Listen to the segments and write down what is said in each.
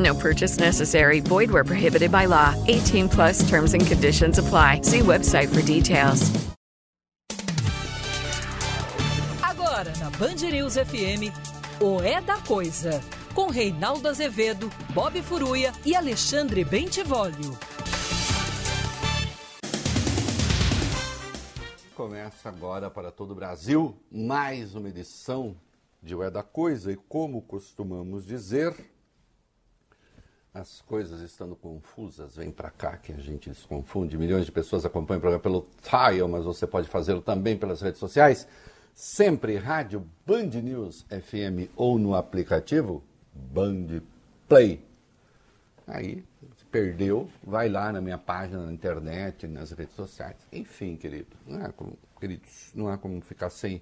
No purchase necessary. Void where prohibited by law. 18 plus terms and conditions apply. See website for details. Agora na Band News FM, o É da Coisa, com Reinaldo Azevedo, Bob Furuia e Alexandre Bentivolio. Começa agora para todo o Brasil mais uma edição de O É da Coisa e como costumamos dizer, as coisas estando confusas, vem para cá que a gente se confunde. Milhões de pessoas acompanham o programa pelo Tile, mas você pode fazê-lo também pelas redes sociais. Sempre rádio Band News FM ou no aplicativo Band Play. Aí, se perdeu, vai lá na minha página na internet, nas redes sociais. Enfim, querido, não é como, queridos, não há como ficar sem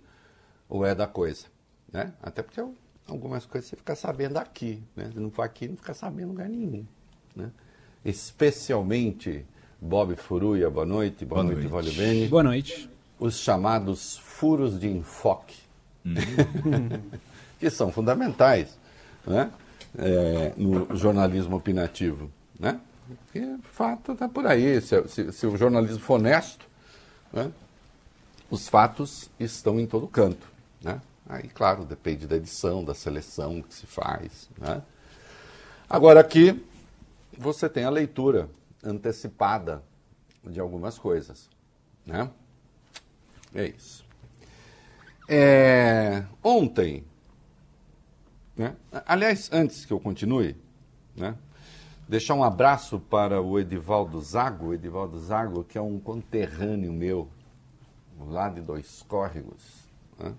o é da coisa, né? Até porque eu, algumas coisas você fica sabendo aqui, né? Se não for aqui, não fica sabendo em lugar nenhum, né? Especialmente Bob Furuia, boa noite, boa, Boa noite, noite. Vale Bene. Boa noite. Os chamados furos de enfoque, que são fundamentais, né? É, no jornalismo opinativo, né? Porque o fato está por aí. Se, se- se o jornalismo for honesto, né? os fatos estão em todo canto, né? Aí, claro, depende da edição, da seleção que se faz, né? Agora aqui você tem a leitura antecipada de algumas coisas, né? É isso. É, ontem, né? aliás, antes que eu continue, né? deixar um abraço para o Edivaldo Zago, o Edivaldo Zago, que é um conterrâneo meu, lá de Dois Córregos, né?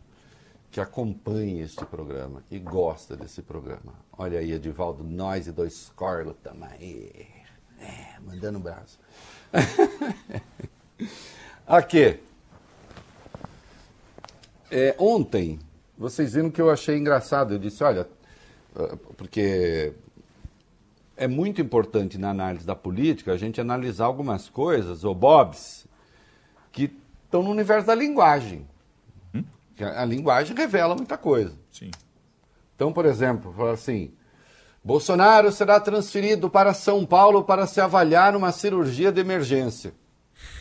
Que acompanha este programa e gosta desse programa. Olha aí, Edivaldo, nós e Dois Córregos também. É, mandando um abraço. Aqui. É, ontem, vocês viram que eu achei engraçado. Eu disse, olha, eh, porque é muito importante na análise da política a gente analisar algumas coisas, ou Bobs, que estão no universo da linguagem. Que A, linguagem revela muita coisa. Sim. Então, por exemplo, falar assim: Bolsonaro será transferido para São Paulo para se avaliar uma cirurgia de emergência.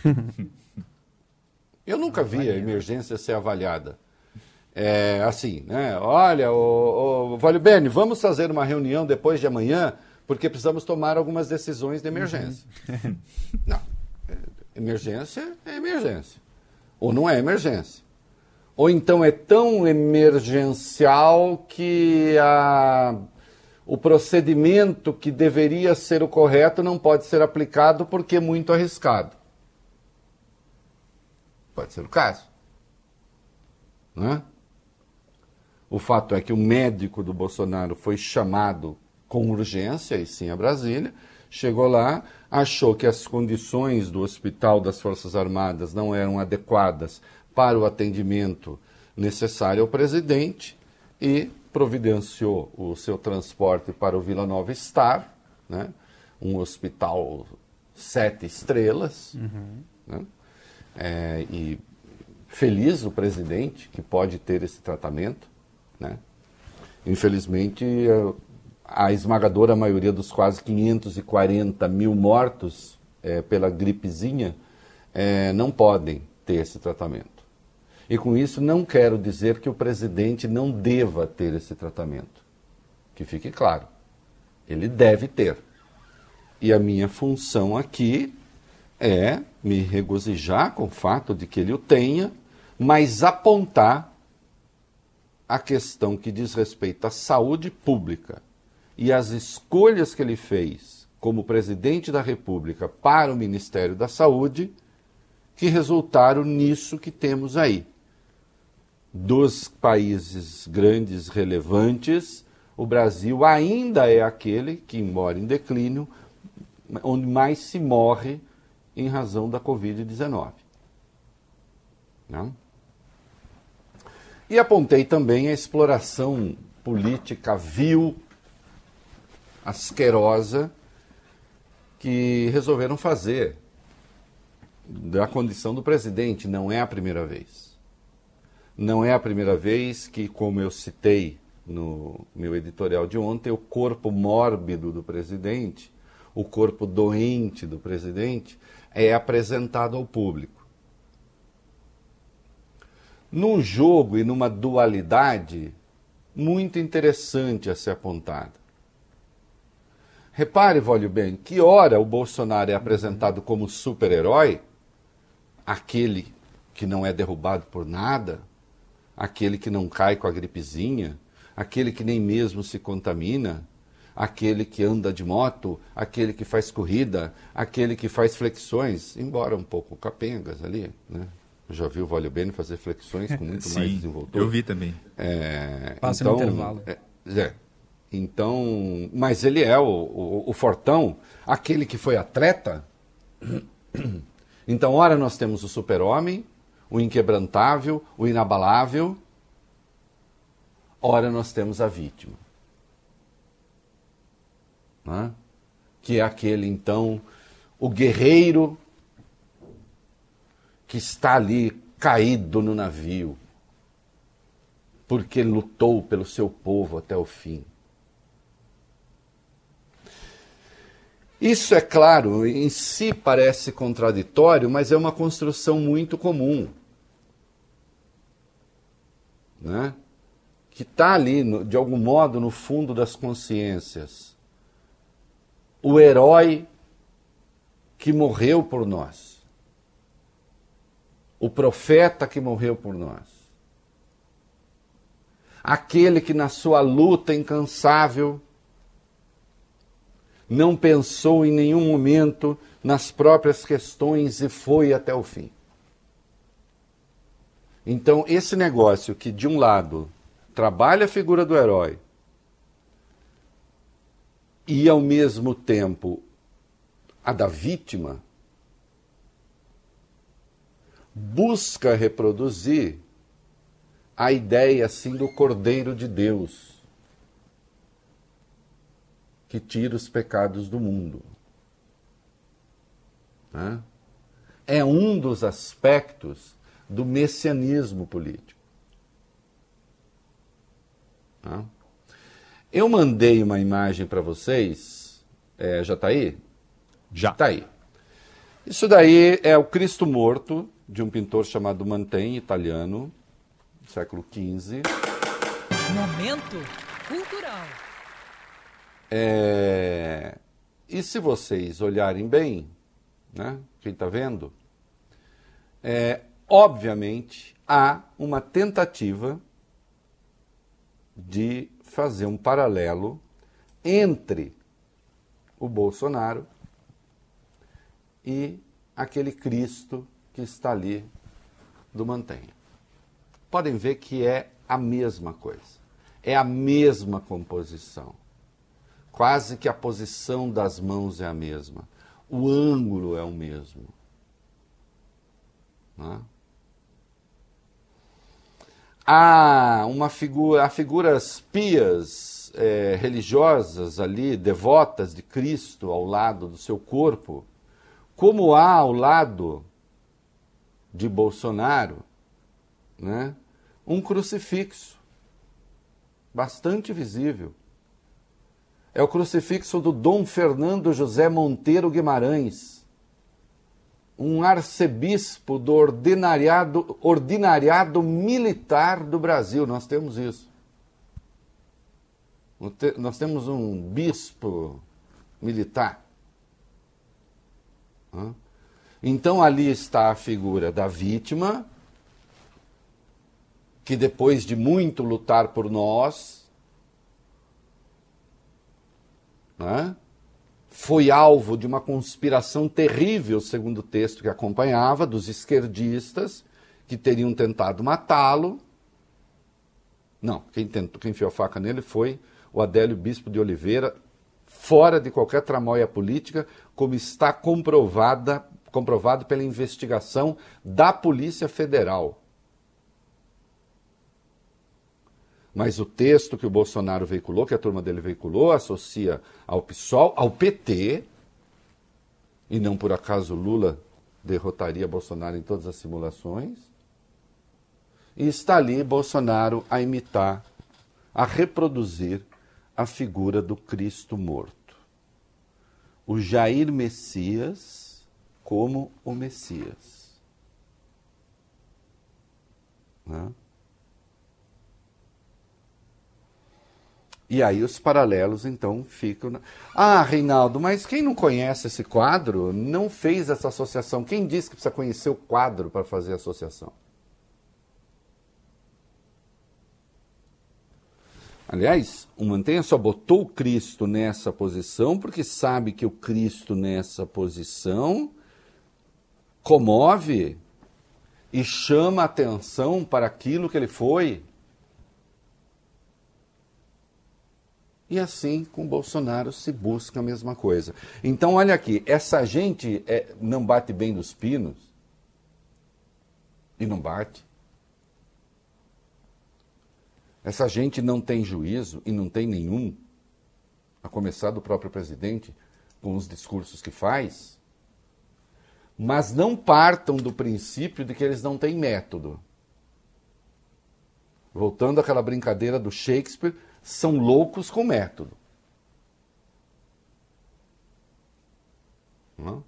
Eu nunca vi a emergência ser avaliada. É, assim, né? Olha, o, o Vale Bene, vamos fazer uma reunião depois de amanhã, porque precisamos tomar algumas decisões de emergência. Não. É, Emergência é emergência. Ou não é emergência. Ou então é tão emergencial que a, o procedimento que deveria ser o correto não pode ser aplicado porque é muito arriscado. Pode ser o caso. Né? O fato é que o médico do Bolsonaro foi chamado com urgência, e sim a Brasília, chegou lá, achou que as condições do hospital das Forças Armadas não eram adequadas para o atendimento necessário ao presidente e providenciou o seu transporte para o Vila Nova Star, né? um hospital sete estrelas, né? É, e feliz o presidente que pode ter esse tratamento, né? Infelizmente, eh, a esmagadora maioria dos quase 540 mil mortos eh, pela gripezinha eh, não podem ter esse tratamento. E com isso não quero dizer que o presidente não deva ter esse tratamento. Que fique claro. Ele deve ter. E a minha função aqui é me regozijar com o fato de que ele o tenha, mas apontar a questão que diz respeito à saúde pública e as escolhas que ele fez como presidente da República para o Ministério da Saúde que resultaram nisso que temos aí. Dos países grandes, relevantes, o Brasil ainda é aquele que, embora em declínio, onde mais se morre em razão da Covid-19. E apontei também a exploração política vil, asquerosa, que resolveram fazer da condição do presidente. Não é a primeira vez. Não é a primeira vez que, como eu citei no meu editorial de ontem, o corpo mórbido do presidente, o corpo doente do presidente, é apresentado ao público. Num jogo e numa dualidade muito interessante a ser apontada. Repare, Vólio bem, que hora o Bolsonaro é apresentado como super-herói, aquele que não é derrubado por nada, aquele que não cai com a gripezinha, aquele que nem mesmo se contamina, aquele que anda de moto, aquele que faz corrida, aquele que faz flexões, embora um pouco capengas ali, né? Eu já vi o Vólio Bene fazer flexões com muito Sim, mais desenvoltura. Eu vi também. É, Passa então, no intervalo. É, é, então, mas ele é o, o, o fortão, aquele que foi atleta. Então, ora nós temos o super-homem, o inquebrantável, o inabalável, ora nós temos a vítima. Né? Que é aquele, então, o guerreiro que está ali caído no navio, porque lutou pelo seu povo até o fim. Isso, é claro, em si parece contraditório, mas é uma construção muito comum. Né? Que está ali, no, de algum modo, no fundo das consciências. O herói que morreu por nós. O profeta que morreu por nós. Aquele que, na sua luta incansável, não pensou em nenhum momento nas próprias questões e foi até o fim. Então, esse negócio que, de um lado, trabalha a figura do herói e, ao mesmo tempo, a da vítima, busca reproduzir a ideia assim do Cordeiro de Deus que tira os pecados do mundo. Né? É um dos aspectos do messianismo político. Né? Eu mandei uma imagem para vocês. É, já está aí? Já. Está aí. Isso daí é o Cristo Morto, de um pintor chamado Mantegna, italiano, século XV. Momento cultural. É... E se vocês olharem bem, né, quem está vendo, é, obviamente há uma tentativa de fazer um paralelo entre o Bolsonaro e aquele Cristo que está ali do Mantenha. Podem ver que é a mesma coisa, é a mesma composição. Quase que a posição das mãos é a mesma. O ângulo é o mesmo. Né? Há uma figura, há figuras pias, é, religiosas ali, devotas de Cristo ao lado do seu corpo, como há ao lado de Bolsonaro, né, um crucifixo bastante visível. É o crucifixo do Dom Fernando José Monteiro Guimarães, um arcebispo do ordinariado, ordinariado militar do Brasil. Nós temos isso. Nós temos um bispo militar. Então ali está a figura da vítima, que depois de muito lutar por nós, né, foi alvo de uma conspiração terrível, segundo o texto que acompanhava, dos esquerdistas que teriam tentado matá-lo. Não, quem, tentou, quem enfiou a faca nele foi o Adélio Bispo de Oliveira, fora de qualquer tramóia política, como está comprovada, comprovado pela investigação da Polícia Federal. Mas o texto que o Bolsonaro veiculou, que a turma dele veiculou, associa ao PSOL, ao PT, e não por acaso Lula derrotaria Bolsonaro em todas as simulações. E está ali Bolsonaro a imitar, a reproduzir a figura do Cristo morto. O Jair Messias como o Messias. Né? E aí os paralelos então ficam. Ah, Reinaldo, mas quem não conhece esse quadro não fez essa associação. Quem disse que precisa conhecer o quadro para fazer a associação? Aliás, o Mantenha só botou o Cristo nessa posição porque sabe que o Cristo nessa posição comove e chama atenção para aquilo que ele foi. E assim, com Bolsonaro se busca a mesma coisa. Então, olha aqui, essa gente é, não bate bem nos pinos. E não bate. Essa gente não tem juízo e não tem nenhum, a começar do próprio presidente, com os discursos que faz. Mas não partam do princípio de que eles não têm método. Voltando àquela brincadeira do Shakespeare, são loucos com método. Não?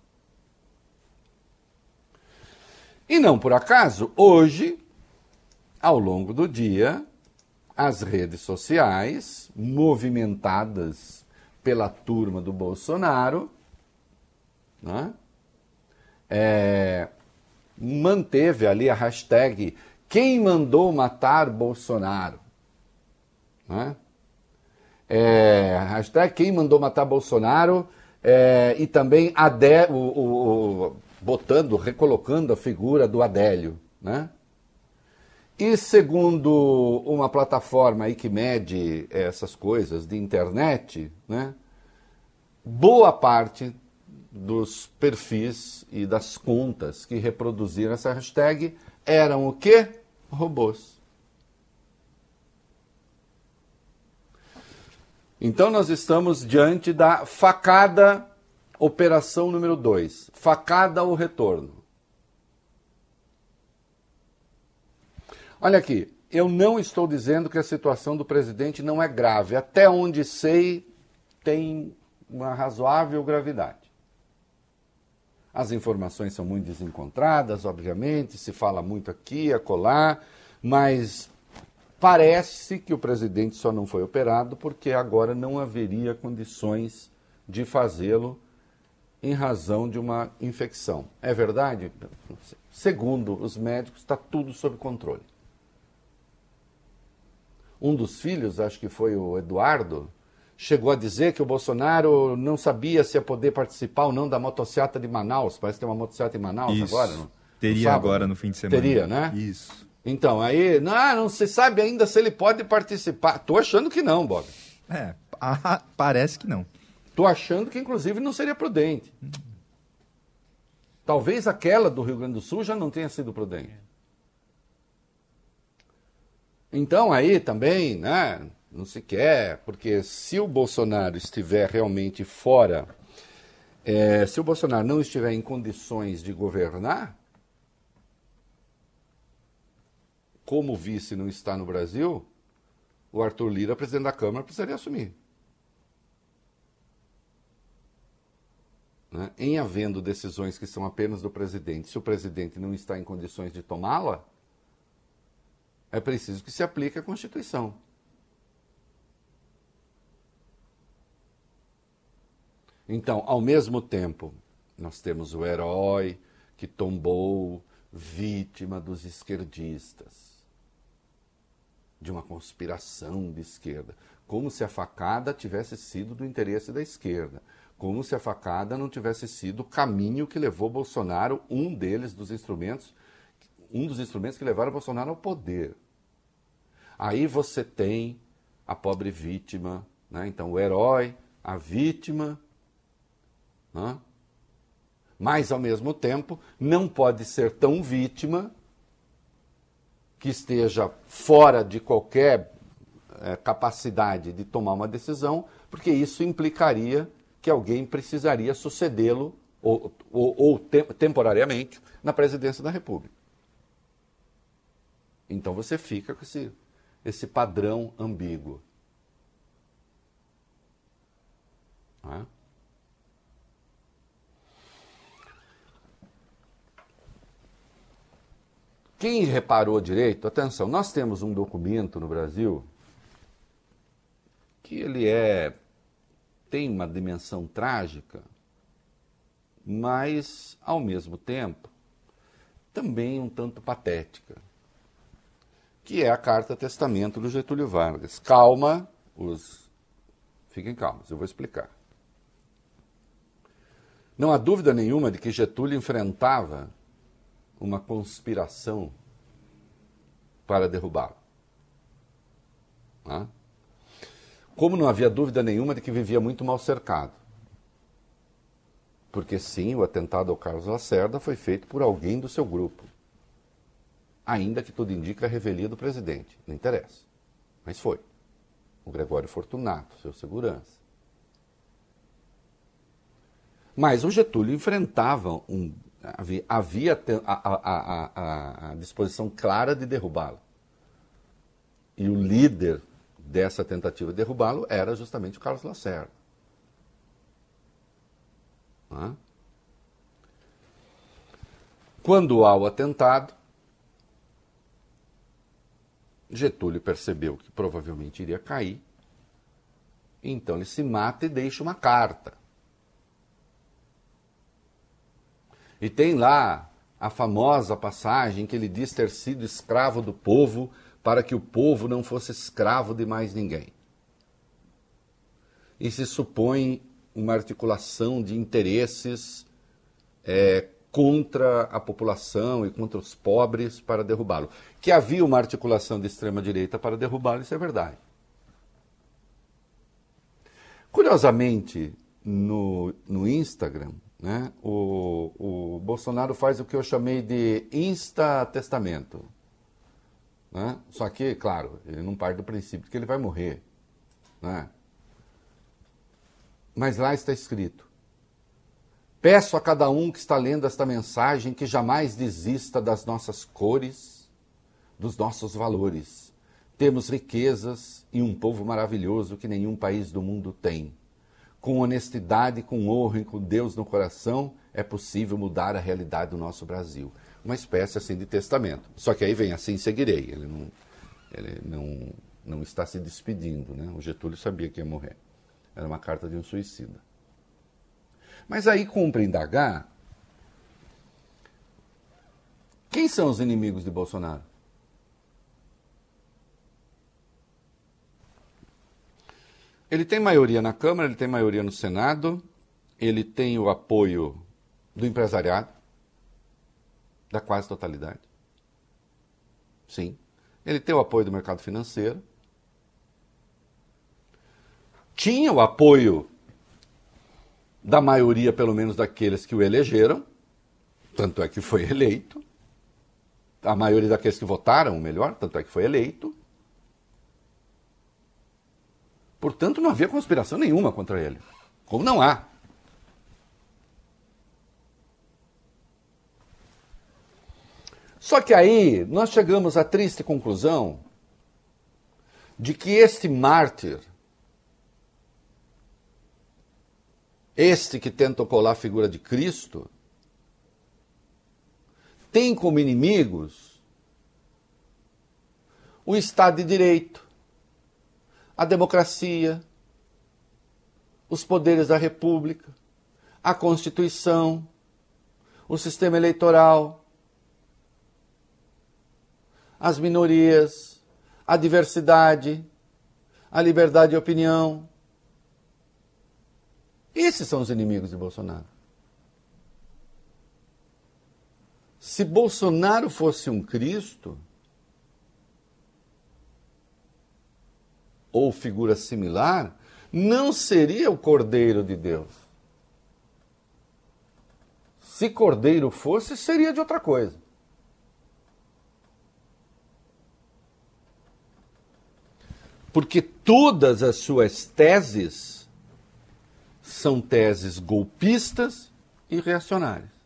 E não por acaso, hoje, ao longo do dia, as redes sociais, movimentadas pela turma do Bolsonaro, né? é, manteve ali a hashtag quem mandou matar Bolsonaro? Né? É, hashtag quem mandou matar Bolsonaro é, e também Adé, o, o, o, botando, recolocando a figura do Adélio. Né? E segundo uma plataforma aí que mede essas coisas de internet, né, boa parte dos perfis e das contas que reproduziram essa hashtag eram o quê? Robôs. Então nós estamos diante da facada operação número 2, facada ao retorno. Olha aqui, eu não estou dizendo que a situação do presidente não é grave. Até onde sei, tem uma razoável gravidade. As informações são muito desencontradas, obviamente, se fala muito aqui, acolá, mas parece que o presidente só não foi operado porque agora não haveria condições de fazê-lo em razão de uma infecção. É verdade? Segundo os médicos, está tudo sob controle um dos filhos, acho que foi o Eduardo, chegou a dizer que o Bolsonaro não sabia se ia poder participar ou não da motocicleta de Manaus. Parece que tem uma motocicleta em Manaus Isso. agora. No, Teria no agora no fim de semana. Teria, né? Isso. Então, aí, não, não se sabe ainda se ele pode participar. Tô achando que não, Bob. É, ah, parece que não. Tô achando que, inclusive, não seria prudente. Talvez aquela do Rio Grande do Sul já não tenha sido prudente. Então aí também, né, não se quer, porque se o Bolsonaro estiver realmente fora, é, se o Bolsonaro não estiver em condições de governar, como vice não está no Brasil, o Arthur Lira, presidente da Câmara, precisaria assumir. Né? Em havendo decisões que são apenas do presidente, se o presidente não está em condições de tomá-la, é preciso que se aplique a Constituição. Então, ao mesmo tempo, nós temos o herói que tombou vítima dos esquerdistas, de uma conspiração de esquerda, como se a facada tivesse sido do interesse da esquerda, como se a facada não tivesse sido o caminho que levou Bolsonaro, um deles dos instrumentos, um dos instrumentos que levaram Bolsonaro ao poder. Aí você tem a pobre vítima, né? então o herói, a vítima, né? mas ao mesmo tempo não pode ser tão vítima que esteja fora de qualquer é, capacidade de tomar uma decisão, porque isso implicaria que alguém precisaria sucedê-lo ou, ou, ou te temporariamente na presidência da República. Então você fica com esse esse padrão ambíguo. É? Quem reparou direito, atenção, nós temos um documento no Brasil que ele é tem uma dimensão trágica, mas ao mesmo tempo também um tanto patética que é a carta testamento do Getúlio Vargas. Calma, os fiquem calmos, eu vou explicar. Não há dúvida nenhuma de que Getúlio enfrentava uma conspiração para derrubá-lo. Como não havia dúvida nenhuma de que vivia muito mal cercado. Porque sim, o atentado ao Carlos Lacerda foi feito por alguém do seu grupo ainda que tudo indica a revelia do presidente. Não interessa. Mas foi. O Gregório Fortunato, seu segurança. Mas o Getúlio enfrentava um. Havia, havia a, a, a, disposição clara de derrubá-lo. E o líder dessa tentativa de derrubá-lo era justamente o Carlos Lacerda. Quando há o atentado, Getúlio percebeu que provavelmente iria cair, então ele se mata e deixa uma carta. E tem lá a famosa passagem que ele diz ter sido escravo do povo para que o povo não fosse escravo de mais ninguém. E se supõe uma articulação de interesses é, contra a população e contra os pobres para derrubá-lo. Que havia uma articulação de extrema-direita para derrubá-lo, isso é verdade. Curiosamente, no, no Instagram, né, o, o Bolsonaro faz o que eu chamei de insta-testamento. Né? Só que, claro, ele não parte do princípio que ele vai morrer. Né? Mas lá está escrito: Peço a cada um que está lendo esta mensagem que jamais desista das nossas cores, dos nossos valores. Temos riquezas e um povo maravilhoso que nenhum país do mundo tem. Com honestidade, com honra e com Deus no coração, é possível mudar a realidade do nosso Brasil. Uma espécie assim de testamento. Só que aí vem assim seguirei. Ele não, ele não, não está se despedindo. Né? O Getúlio sabia que ia morrer. Era uma carta de um suicida. Mas aí cumpre indagar quem são os inimigos de Bolsonaro? Ele tem maioria na Câmara, ele tem maioria no Senado, ele tem o apoio do empresariado, da quase totalidade. Sim. Ele tem o apoio do mercado financeiro. Tinha o apoio da maioria, pelo menos daqueles que o elegeram, tanto é que foi eleito, a maioria daqueles que votaram, melhor, tanto é que foi eleito. Portanto, não havia conspiração nenhuma contra ele. Como não há. Só que aí nós chegamos à triste conclusão de que este mártir este que tenta colar a figura de Cristo, tem como inimigos o Estado de Direito, a democracia, os poderes da República, a Constituição, o sistema eleitoral, as minorias, a diversidade, a liberdade de opinião. Esses são os inimigos de Bolsonaro. Se Bolsonaro fosse um Cristo, ou figura similar, não seria o Cordeiro de Deus. Se Cordeiro fosse, seria de outra coisa. Porque todas as suas teses são teses golpistas e reacionárias.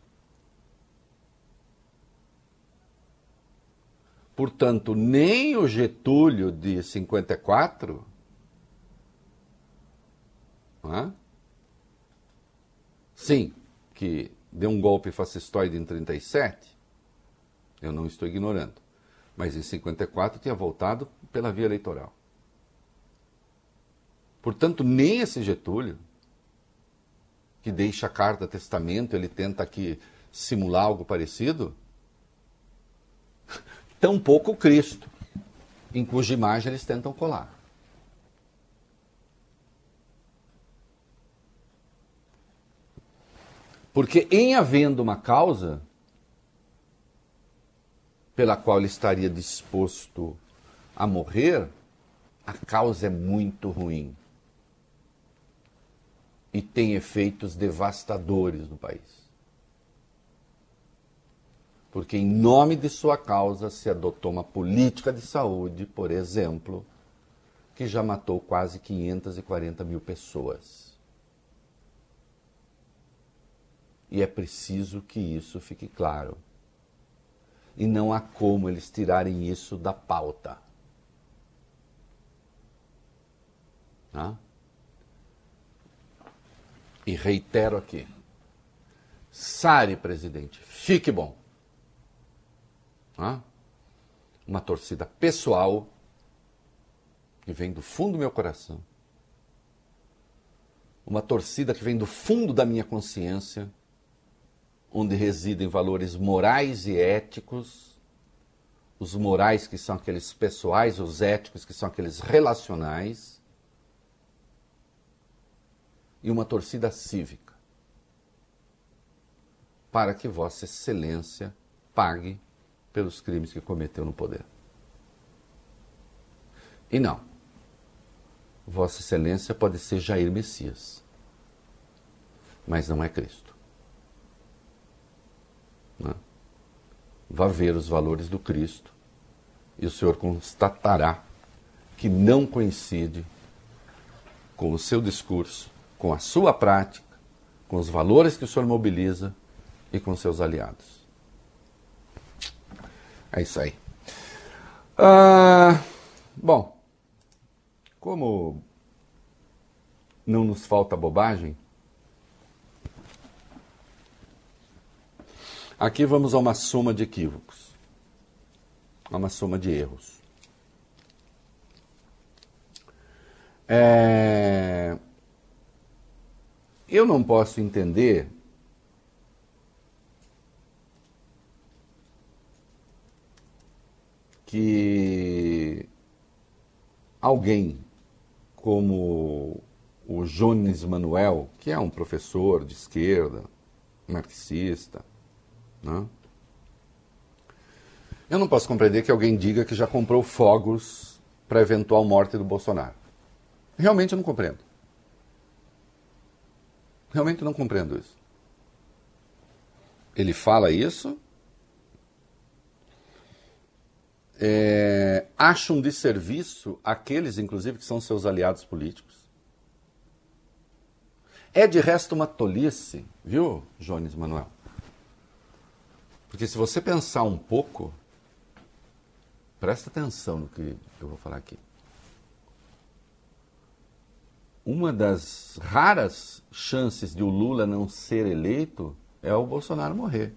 Portanto, nem o Getúlio de 54 é? sim, que deu um golpe fascistoide em 37, eu não estou ignorando, mas em 54 tinha voltado pela via eleitoral. Portanto, nem esse Getúlio, que deixa a carta testamento, ele tenta aqui simular algo parecido, tampouco Cristo, em cuja imagem eles tentam colar. Porque em havendo uma causa pela qual ele estaria disposto a morrer, a causa é muito ruim e tem efeitos devastadores no país. Porque, em nome de sua causa, se adotou uma política de saúde, por exemplo, que já matou quase 540 mil pessoas. E é preciso que isso fique claro. E não há como eles tirarem isso da pauta. Tá? E reitero aqui. Sare, presidente, fique bom. Uma torcida pessoal que vem do fundo do meu coração. Uma torcida que vem do fundo da minha consciência, onde residem valores morais e éticos. Os morais que são aqueles pessoais, os éticos que são aqueles relacionais e uma torcida cívica, para que Vossa Excelência pague pelos crimes que cometeu no poder. E não, Vossa Excelência pode ser Jair Messias, mas não é Cristo. Né? Vá ver os valores do Cristo e o Senhor constatará que não coincide com o seu discurso com a sua prática, com os valores que o senhor mobiliza e com seus aliados. É isso aí. Ah, bom, como não nos falta bobagem, aqui vamos a uma soma de equívocos, a uma soma de erros. É, eu não posso entender que alguém como o Jones Manuel, que é um professor de esquerda, marxista, né? eu não posso compreender que alguém diga que já comprou fogos para eventual morte do Bolsonaro. Realmente eu não compreendo. Realmente não compreendo isso. Ele fala isso, é, acha um desserviço aqueles, inclusive, que são seus aliados políticos. É de resto uma tolice, viu, Jones Manuel? Porque se você pensar um pouco, presta atenção no que eu vou falar aqui uma das raras chances de o Lula não ser eleito é o Bolsonaro morrer.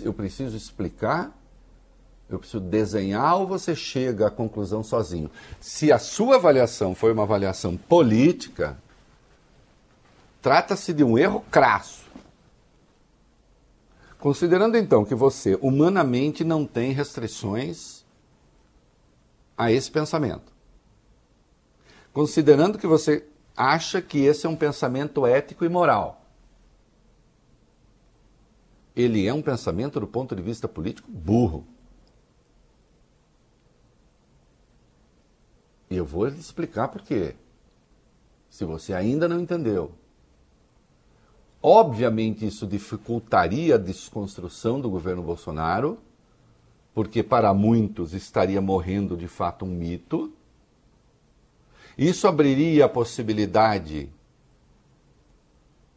Eu preciso explicar, eu preciso desenhar ou você chega à conclusão sozinho? Se a sua avaliação foi uma avaliação política, trata-se de um erro crasso. Considerando então que você humanamente não tem restrições a esse pensamento, considerando que você acha que esse é um pensamento ético e moral, ele é um pensamento do ponto de vista político burro. E eu vou lhe explicar por quê. Se você ainda não entendeu. Obviamente, isso dificultaria a desconstrução do governo Bolsonaro, porque para muitos estaria morrendo de fato um mito. Isso abriria a possibilidade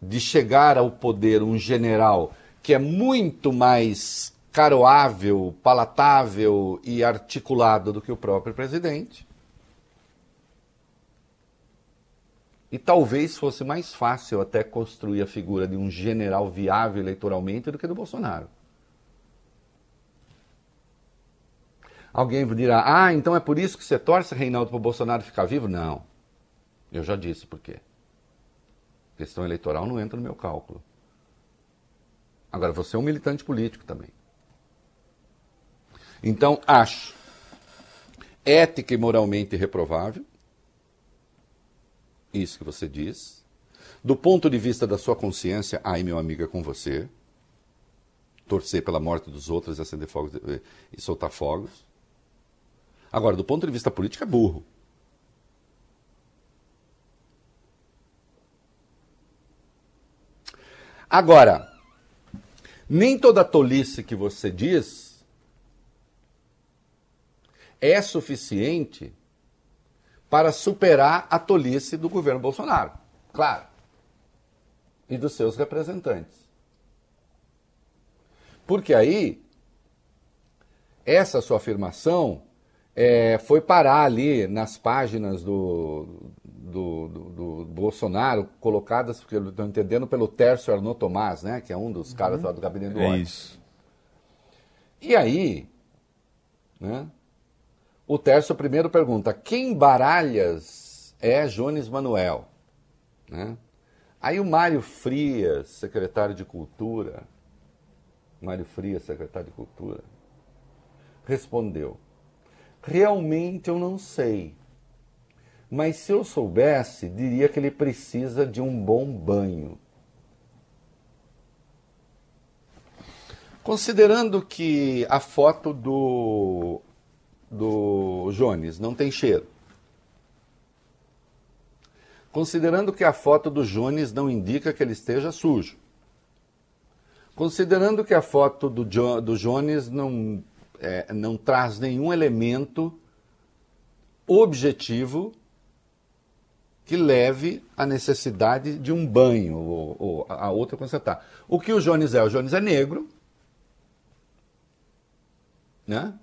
de chegar ao poder um general que é muito mais caroável, palatável e articulado do que o próprio presidente. E talvez fosse mais fácil até construir a figura de um general viável eleitoralmente do que do Bolsonaro. Alguém dirá, ah, então é por isso que você torce, Reinaldo, para o Bolsonaro ficar vivo? Não. Eu já disse por quê. Questão eleitoral não entra no meu cálculo. Agora, você é um militante político também. Então, acho ética e moralmente reprovável isso que você diz. Do ponto de vista da sua consciência, ai meu amigo é com você. Torcer pela morte dos outros e acender fogos e soltar fogos. Agora, do ponto de vista político, é burro. Agora, nem toda tolice que você diz é suficiente para superar a tolice do governo Bolsonaro, claro, e dos seus representantes. Porque aí, essa sua afirmação é, foi parar ali nas páginas do, do, do, do Bolsonaro, colocadas, porque eu estou entendendo, pelo Tércio Arnaud Tomás, né, que é um dos caras uhum. lá do gabinete do é isso. E aí, né, o Tércio primeiro pergunta: quem baralhas é Jones Manuel? Né? Aí o Mário Frias, secretário de Cultura, Mário Frias, secretário de Cultura, respondeu: Realmente eu não sei. Mas se eu soubesse, diria que ele precisa de um bom banho. Considerando que a foto do do Jones não tem cheiro. Considerando que a foto do Jones não indica que ele esteja sujo. Considerando que a foto do, jo do Jones não, é, não traz nenhum elemento objetivo que leve à necessidade de um banho ou, ou a outra consertar. O que o Jones é? O Jones é negro, né?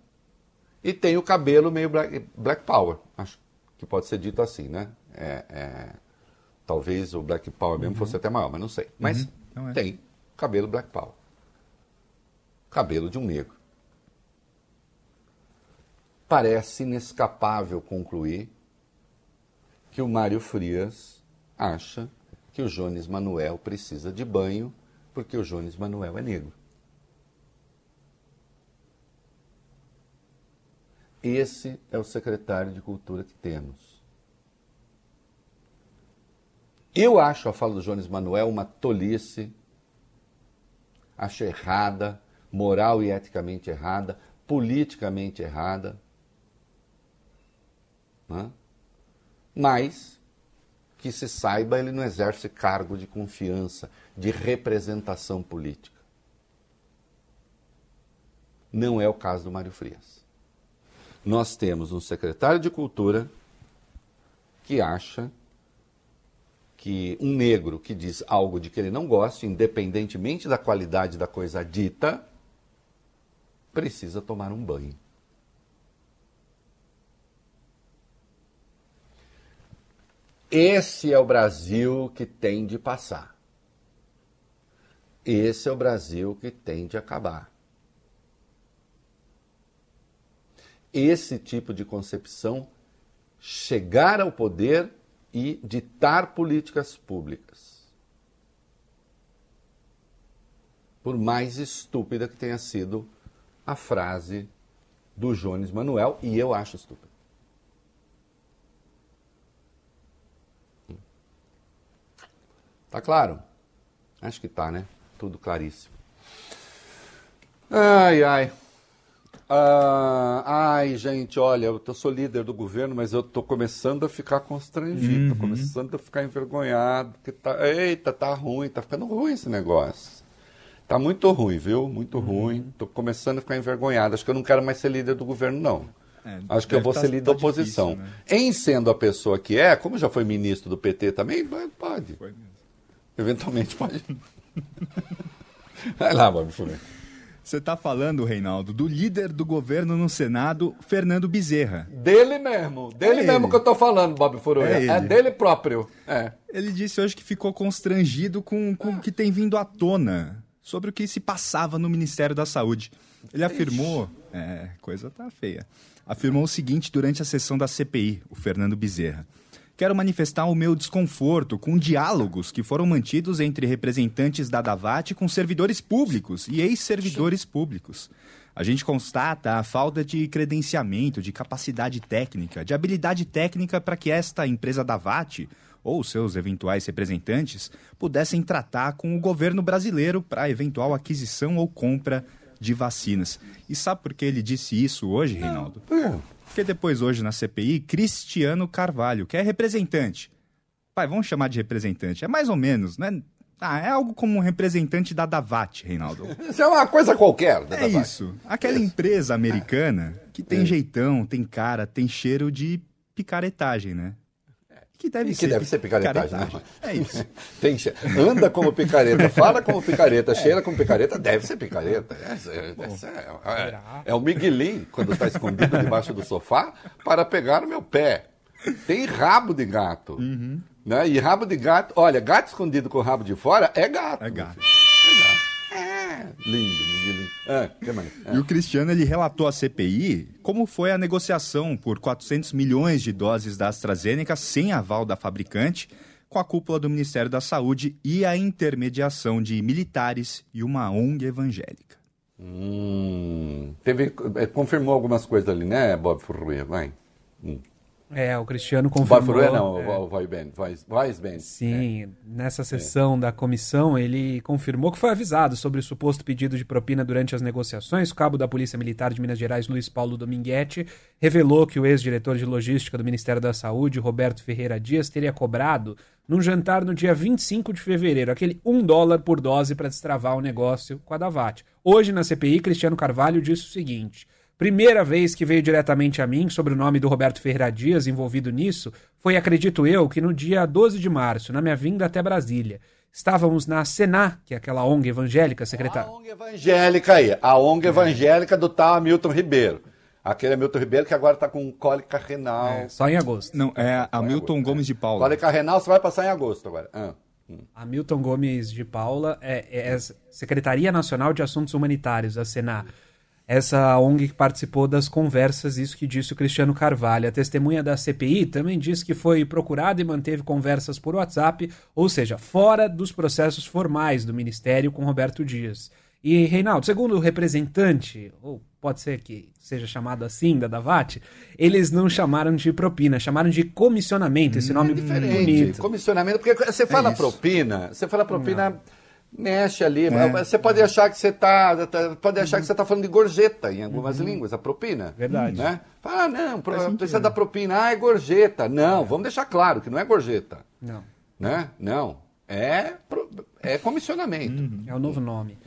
E tem o cabelo meio black, black power, acho que pode ser dito assim, né? É, é, talvez o black power mesmo uhum. fosse até maior, mas não sei. Mas uhum. é. tem cabelo black power. Cabelo de um negro. Parece inescapável concluir que o Mário Frias acha que o Jones Manuel precisa de banho porque o Jones Manuel é negro. Esse é o secretário de Cultura que temos. Eu acho a fala do Jones Manuel uma tolice, acho errada, moral e eticamente errada, politicamente errada. Né? Mas, que se saiba, ele não exerce cargo de confiança, de representação política. Não é o caso do Mário Frias nós temos um secretário de Cultura que acha que um negro que diz algo de que ele não gosta, independentemente da qualidade da coisa dita, precisa tomar um banho. Esse é o Brasil que tem de passar. Esse é o Brasil que tem de acabar. Esse tipo de concepção chegar ao poder e ditar políticas públicas. por mais estúpida que tenha sido a frase do Jones Manuel, e eu acho estúpida. Tá claro? Acho que tá, né? Tudo claríssimo. Ai, ai. Ah, ai, gente, olha, eu sou líder do governo, mas eu tô começando a ficar constrangido, tô Uhum. começando a ficar envergonhado, porque tá, eita, tá ruim, tá ficando ruim esse negócio. Tá muito ruim, viu? Muito ruim. Tô começando a ficar envergonhado. Acho que eu não quero mais ser líder do governo, não. É, Acho que eu vou tá- ser líder tá da oposição. difícil, né? Em sendo a pessoa que é, como já foi ministro do PT também, pode. Eventualmente pode. Vai lá, Bob Furei. Você tá falando, Reinaldo, do líder do governo no Senado, Fernando Bezerra. Dele mesmo. Dele É mesmo ele. que eu tô falando, Bob Furui. É É, ele. dele próprio. É. Ele disse hoje que ficou constrangido com, com o que tem vindo à tona sobre o que se passava no Ministério da Saúde. Ele afirmou. É, coisa tá feia. Afirmou o seguinte durante a sessão da CPI, o Fernando Bezerra. Quero manifestar o meu desconforto com diálogos que foram mantidos entre representantes da Davat com servidores públicos e ex-servidores públicos. A gente constata a falta de credenciamento, de capacidade técnica, de habilidade técnica para que esta empresa Davat ou seus eventuais representantes pudessem tratar com o governo brasileiro para eventual aquisição ou compra de vacinas. E sabe por que ele disse isso hoje, Reinaldo? Porque depois, hoje, na CPI, Cristiano Carvalho, que é representante. Pai, vamos chamar de representante. É mais ou menos, né? Ah, é algo como um representante da Davat, Reinaldo. Isso é uma coisa qualquer. da É Davat. isso. Aquela empresa americana que É. tem jeitão, tem cara, tem cheiro de picaretagem, né? Que deve que ser. deve ser picaretagem, né? É isso. Tem anda como picareta, fala como picareta, cheira como picareta, deve ser picareta. Essa é, essa é- é- é o Miguelim, quando está escondido debaixo do sofá, para pegar o meu pé. Tem rabo de gato. Uhum. Né? E rabo de gato, olha, gato escondido com o rabo de fora é gato. É gato. É, lindo, Miguelim. Ah, Ah. E o Cristiano ele relatou à CPI como foi a negociação por 400 milhões de doses da AstraZeneca sem aval da fabricante, com a cúpula do Ministério da Saúde e a intermediação de militares e uma ONG evangélica. Hum, teve, eh, confirmou algumas coisas ali, né, Bob Furruia? Vai. Hum. É, o Cristiano confirmou. Furruia não, é, o Vai Ben, Vais- Vais Ben. Sim, nessa sessão da comissão, ele confirmou que foi avisado sobre o suposto pedido de propina durante as negociações. O cabo da Polícia Militar de Minas Gerais, Luiz Paulo Dominguete, revelou que o ex-diretor de logística do Ministério da Saúde, Roberto Ferreira Dias, teria cobrado num jantar no dia 25 de fevereiro, aquele um dólar por dose para destravar o negócio com a Davat. Hoje, na CPI, Cristiano Carvalho disse o seguinte. Primeira vez que veio diretamente a mim sobre o nome do Roberto Ferreira Dias envolvido nisso foi, acredito eu, que no dia 12 de março, na minha vinda até Brasília. Estávamos na Sená, que é aquela ONG evangélica, secretária. A ONG evangélica aí, a ONG evangélica do tal Hamilton Ribeiro. Aquele Hamilton Ribeiro que agora está com cólica renal. É, só em agosto. Não, é Hamilton Gomes de Paula. Cólica renal você vai passar em agosto agora. Ah. Hamilton Gomes de Paula é, é Secretaria Nacional de Assuntos Humanitários, a Sená. Essa ONG que participou das conversas, isso que disse o Cristiano Carvalho. A testemunha da CPI também disse que foi procurada e manteve conversas por WhatsApp, ou seja, fora dos processos formais do Ministério com Roberto Dias. E, Reinaldo, segundo o representante, ou pode ser que seja chamado assim, da Davat, eles não chamaram de propina, chamaram de comissionamento, esse nome É Diferente. bonito. Comissionamento, porque você fala isso. propina, você fala propina, mexe ali. Você pode achar que você está. Pode achar que você está falando de gorjeta em algumas línguas, a propina. Verdade. Né? Fala, ah, não, pro- precisa da propina. Ah, é gorjeta. Não, vamos deixar claro que não é gorjeta. Não, Né? Não. É, pro- é comissionamento. é o novo nome.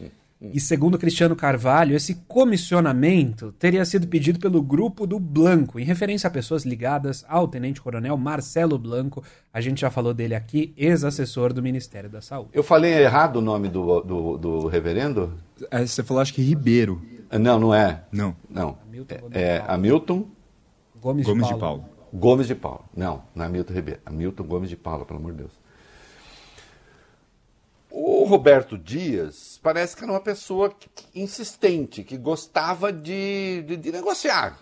E segundo Cristiano Carvalho, esse comissionamento teria sido pedido pelo grupo do Blanco, em referência a pessoas ligadas ao tenente-coronel Marcelo Blanco. A gente já falou dele aqui, ex-assessor do Ministério da Saúde. Eu falei errado o nome do, do, do reverendo? É, você falou, acho que Ribeiro. Não, não é. Não. Não. Hamilton Gomes É, é de. Hamilton Gomes, Gomes de de Paula. Paula. Gomes de Paula. Não, não é Hamilton Ribeiro. Hamilton Gomes de Paula, pelo amor de Deus. O Roberto Dias parece que era uma pessoa insistente, que gostava de, de, de negociar.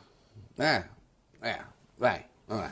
Né? É, vai, vai.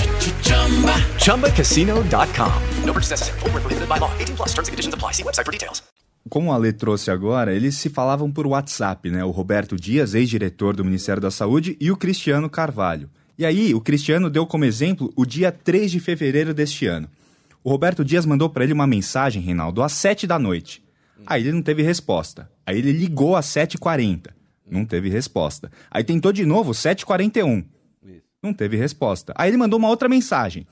ChumbaCasino.com. No purchase necessary. Void were prohibited by law. 18 plus terms and conditions apply. See website for details. Como a Ale trouxe agora, eles se falavam por WhatsApp, né? O Roberto Dias, ex-diretor do Ministério da Saúde, e o Cristiano Carvalho. E aí, o Cristiano deu como exemplo o dia 3 de fevereiro deste ano. O Roberto Dias mandou para ele uma mensagem, Reinaldo, às 7 da noite. Aí ele não teve resposta. Aí ele ligou às 7h40. Não teve resposta. Aí tentou de novo, 7h41. Não teve resposta. Aí ele mandou uma outra mensagem.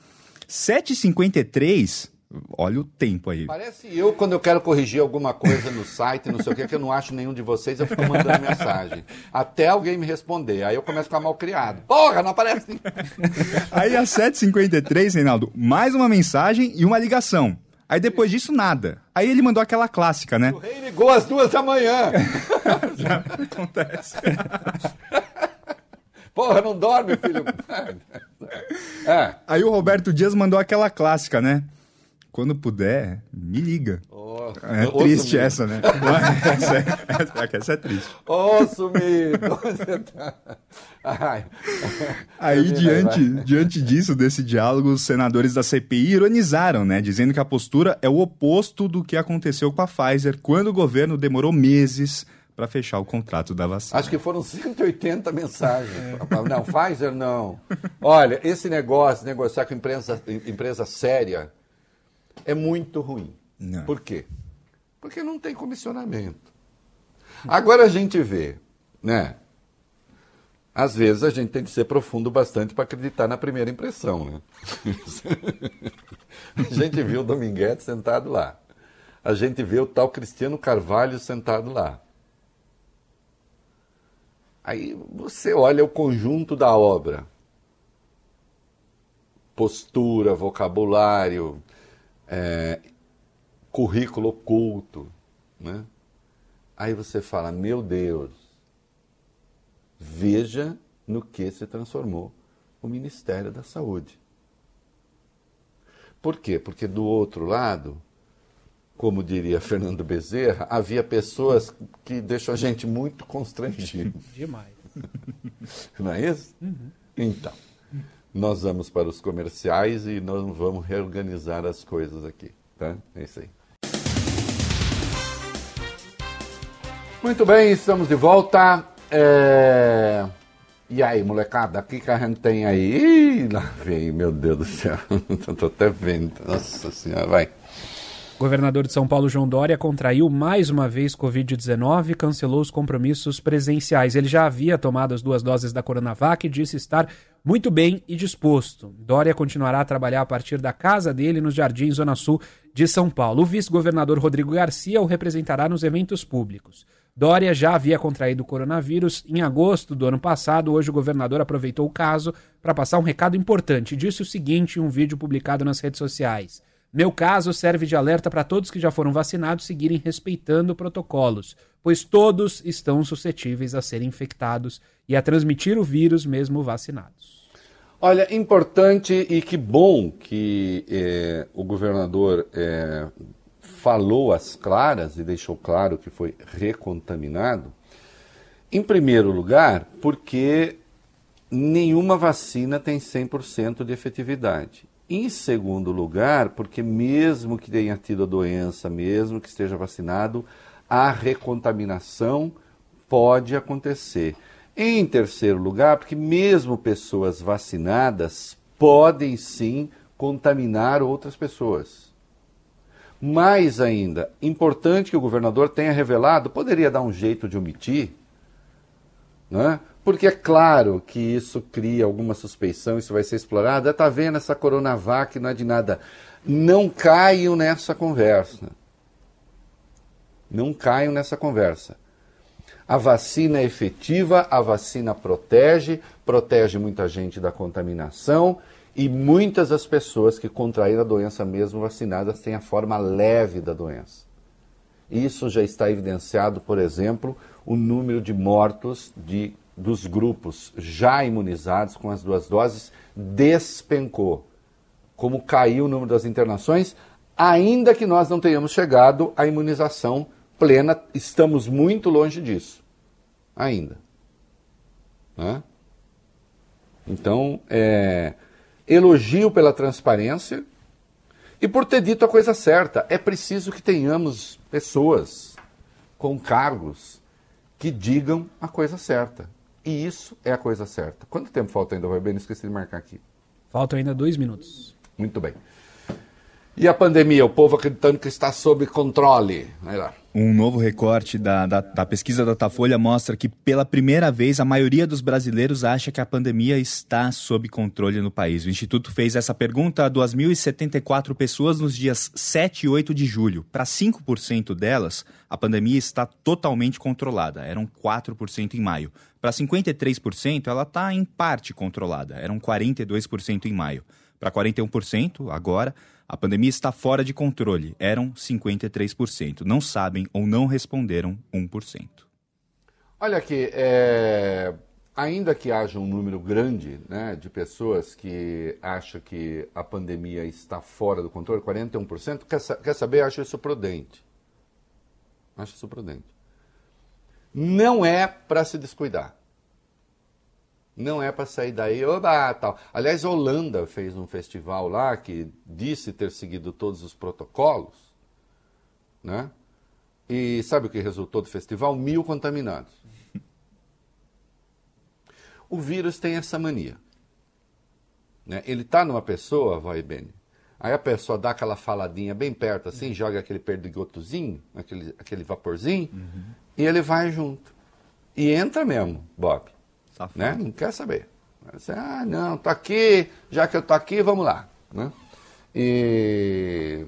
7h53, olha o tempo aí. Parece eu quando eu quero corrigir alguma coisa no site, não sei o que, que eu não acho nenhum de vocês, eu fico mandando mensagem. Até alguém me responder. Aí eu começo a ficar mal criado. Porra, não aparece. aí às 7h53, Reinaldo, mais uma mensagem e uma ligação. Aí depois disso, nada. Aí ele mandou aquela clássica, né? O rei ligou às duas da manhã. Já acontece. Porra, não dorme, filho. É. Aí o Roberto Dias mandou aquela clássica, né? Quando puder, me liga. Oh, é triste sumido. essa, né? essa, é, essa, essa é triste. Ô, oh, sumido! Ai. Aí, diante, diante disso, desse diálogo, os senadores da CPI ironizaram, né? Dizendo que a postura é o oposto do que aconteceu com a Pfizer quando o governo demorou meses para fechar o contrato da vacina. Acho que foram 180 mensagens. É. Não, Pfizer não. Olha, esse negócio, negociar com empresa, empresa séria, é muito ruim. Não. Por quê? Porque não tem comissionamento. Agora a gente vê, né? Às vezes a gente tem que ser profundo bastante para acreditar na primeira impressão, né? a gente viu o Dominguete sentado lá. A gente vê o tal Cristiano Carvalho sentado lá. Aí você olha o conjunto da obra. Postura, vocabulário, é, currículo oculto, né? Aí você fala, meu Deus, veja no que se transformou o Ministério da Saúde. Por quê? Porque do outro lado, como diria Fernando Bezerra, havia pessoas que deixam a gente muito constrangido. Demais. Não é isso? Uhum. Então. Nós vamos para os comerciais e nós vamos reorganizar as coisas aqui, tá? É isso aí. Muito bem, estamos de volta. É... E aí, molecada, o que, que a gente tem aí? Ih, lá vem, meu Deus do céu. Estou até vendo. Nossa senhora, vai. Governador de São Paulo, João Dória, contraiu mais uma vez Covid-19 e cancelou os compromissos presenciais. Ele já havia tomado as duas doses da Coronavac e disse estar muito bem e disposto. Dória continuará a trabalhar a partir da casa dele nos Jardins Zona Sul de São Paulo. O vice-governador Rodrigo Garcia o representará nos eventos públicos. Dória já havia contraído o coronavírus em agosto do ano passado. Hoje o governador aproveitou o caso para passar um recado importante. Disse o seguinte em um vídeo publicado nas redes sociais. Meu caso serve de alerta para todos que já foram vacinados seguirem respeitando protocolos, pois todos estão suscetíveis a serem infectados e a transmitir o vírus mesmo vacinados. Olha, importante e que bom que é, o governador é, falou às claras e deixou claro que foi recontaminado. Em primeiro lugar, porque nenhuma vacina tem 100% de efetividade. Em segundo lugar, porque mesmo que tenha tido a doença, mesmo que esteja vacinado, a recontaminação pode acontecer. Em terceiro lugar, porque mesmo pessoas vacinadas podem sim contaminar outras pessoas. Mais ainda, importante que o governador tenha revelado, poderia dar um jeito de omitir, né? Porque é claro que isso cria alguma suspeição, isso vai ser explorado. Está vendo essa Coronavac, não é de nada. Não caiam nessa conversa. Não caiam nessa conversa. A vacina é efetiva, a vacina protege, protege muita gente da contaminação e muitas das pessoas que contraíram a doença mesmo vacinadas têm a forma leve da doença. Isso já está evidenciado, por exemplo, o número de mortos de, dos grupos já imunizados com as duas doses despencou. Como caiu o número das internações, ainda que nós não tenhamos chegado à imunização plena, estamos muito longe disso. Ainda. Né? Então, é, elogio pela transparência e por ter dito a coisa certa. É preciso que tenhamos pessoas com cargos que digam a coisa certa. E isso é a coisa certa. Quanto tempo falta ainda, Vai bem? Esqueci de marcar aqui. Faltam ainda dois minutos. Muito bem. E a pandemia? O povo acreditando que está sob controle. Vai lá. Um novo recorte da, da, da, pesquisa Datafolha mostra que, pela primeira vez, a maioria dos brasileiros acha que a pandemia está sob controle no país. O Instituto fez essa pergunta a 2.074 pessoas nos dias 7 e 8 de julho. Para 5% delas, a pandemia está totalmente controlada. Eram 4% em maio. Para 53%, ela está em parte controlada. Eram 42% em maio. Para 41%, agora, a pandemia está fora de controle. Eram 53%. Não sabem ou não responderam 1%. Olha aqui, é... ainda que haja um número grande né, de pessoas que acham que a pandemia está fora do controle, 41%, quer, quer saber? Acho isso prudente. Acho isso prudente. Não é para se descuidar. Não é para sair daí, oba, tal. Aliás, a Holanda fez um festival lá que disse ter seguido todos os protocolos, né? E sabe o que resultou do festival? Mil contaminados. O vírus tem essa mania. Né? Ele está numa pessoa, vai bem. Aí a pessoa dá aquela faladinha bem perto assim, joga aquele perdigotozinho, aquele, aquele vaporzinho, uhum. e ele vai junto. E entra mesmo, Bob. Né? Não quer saber. Você, ah, não, tô aqui, já que eu tô aqui, vamos lá. Né? E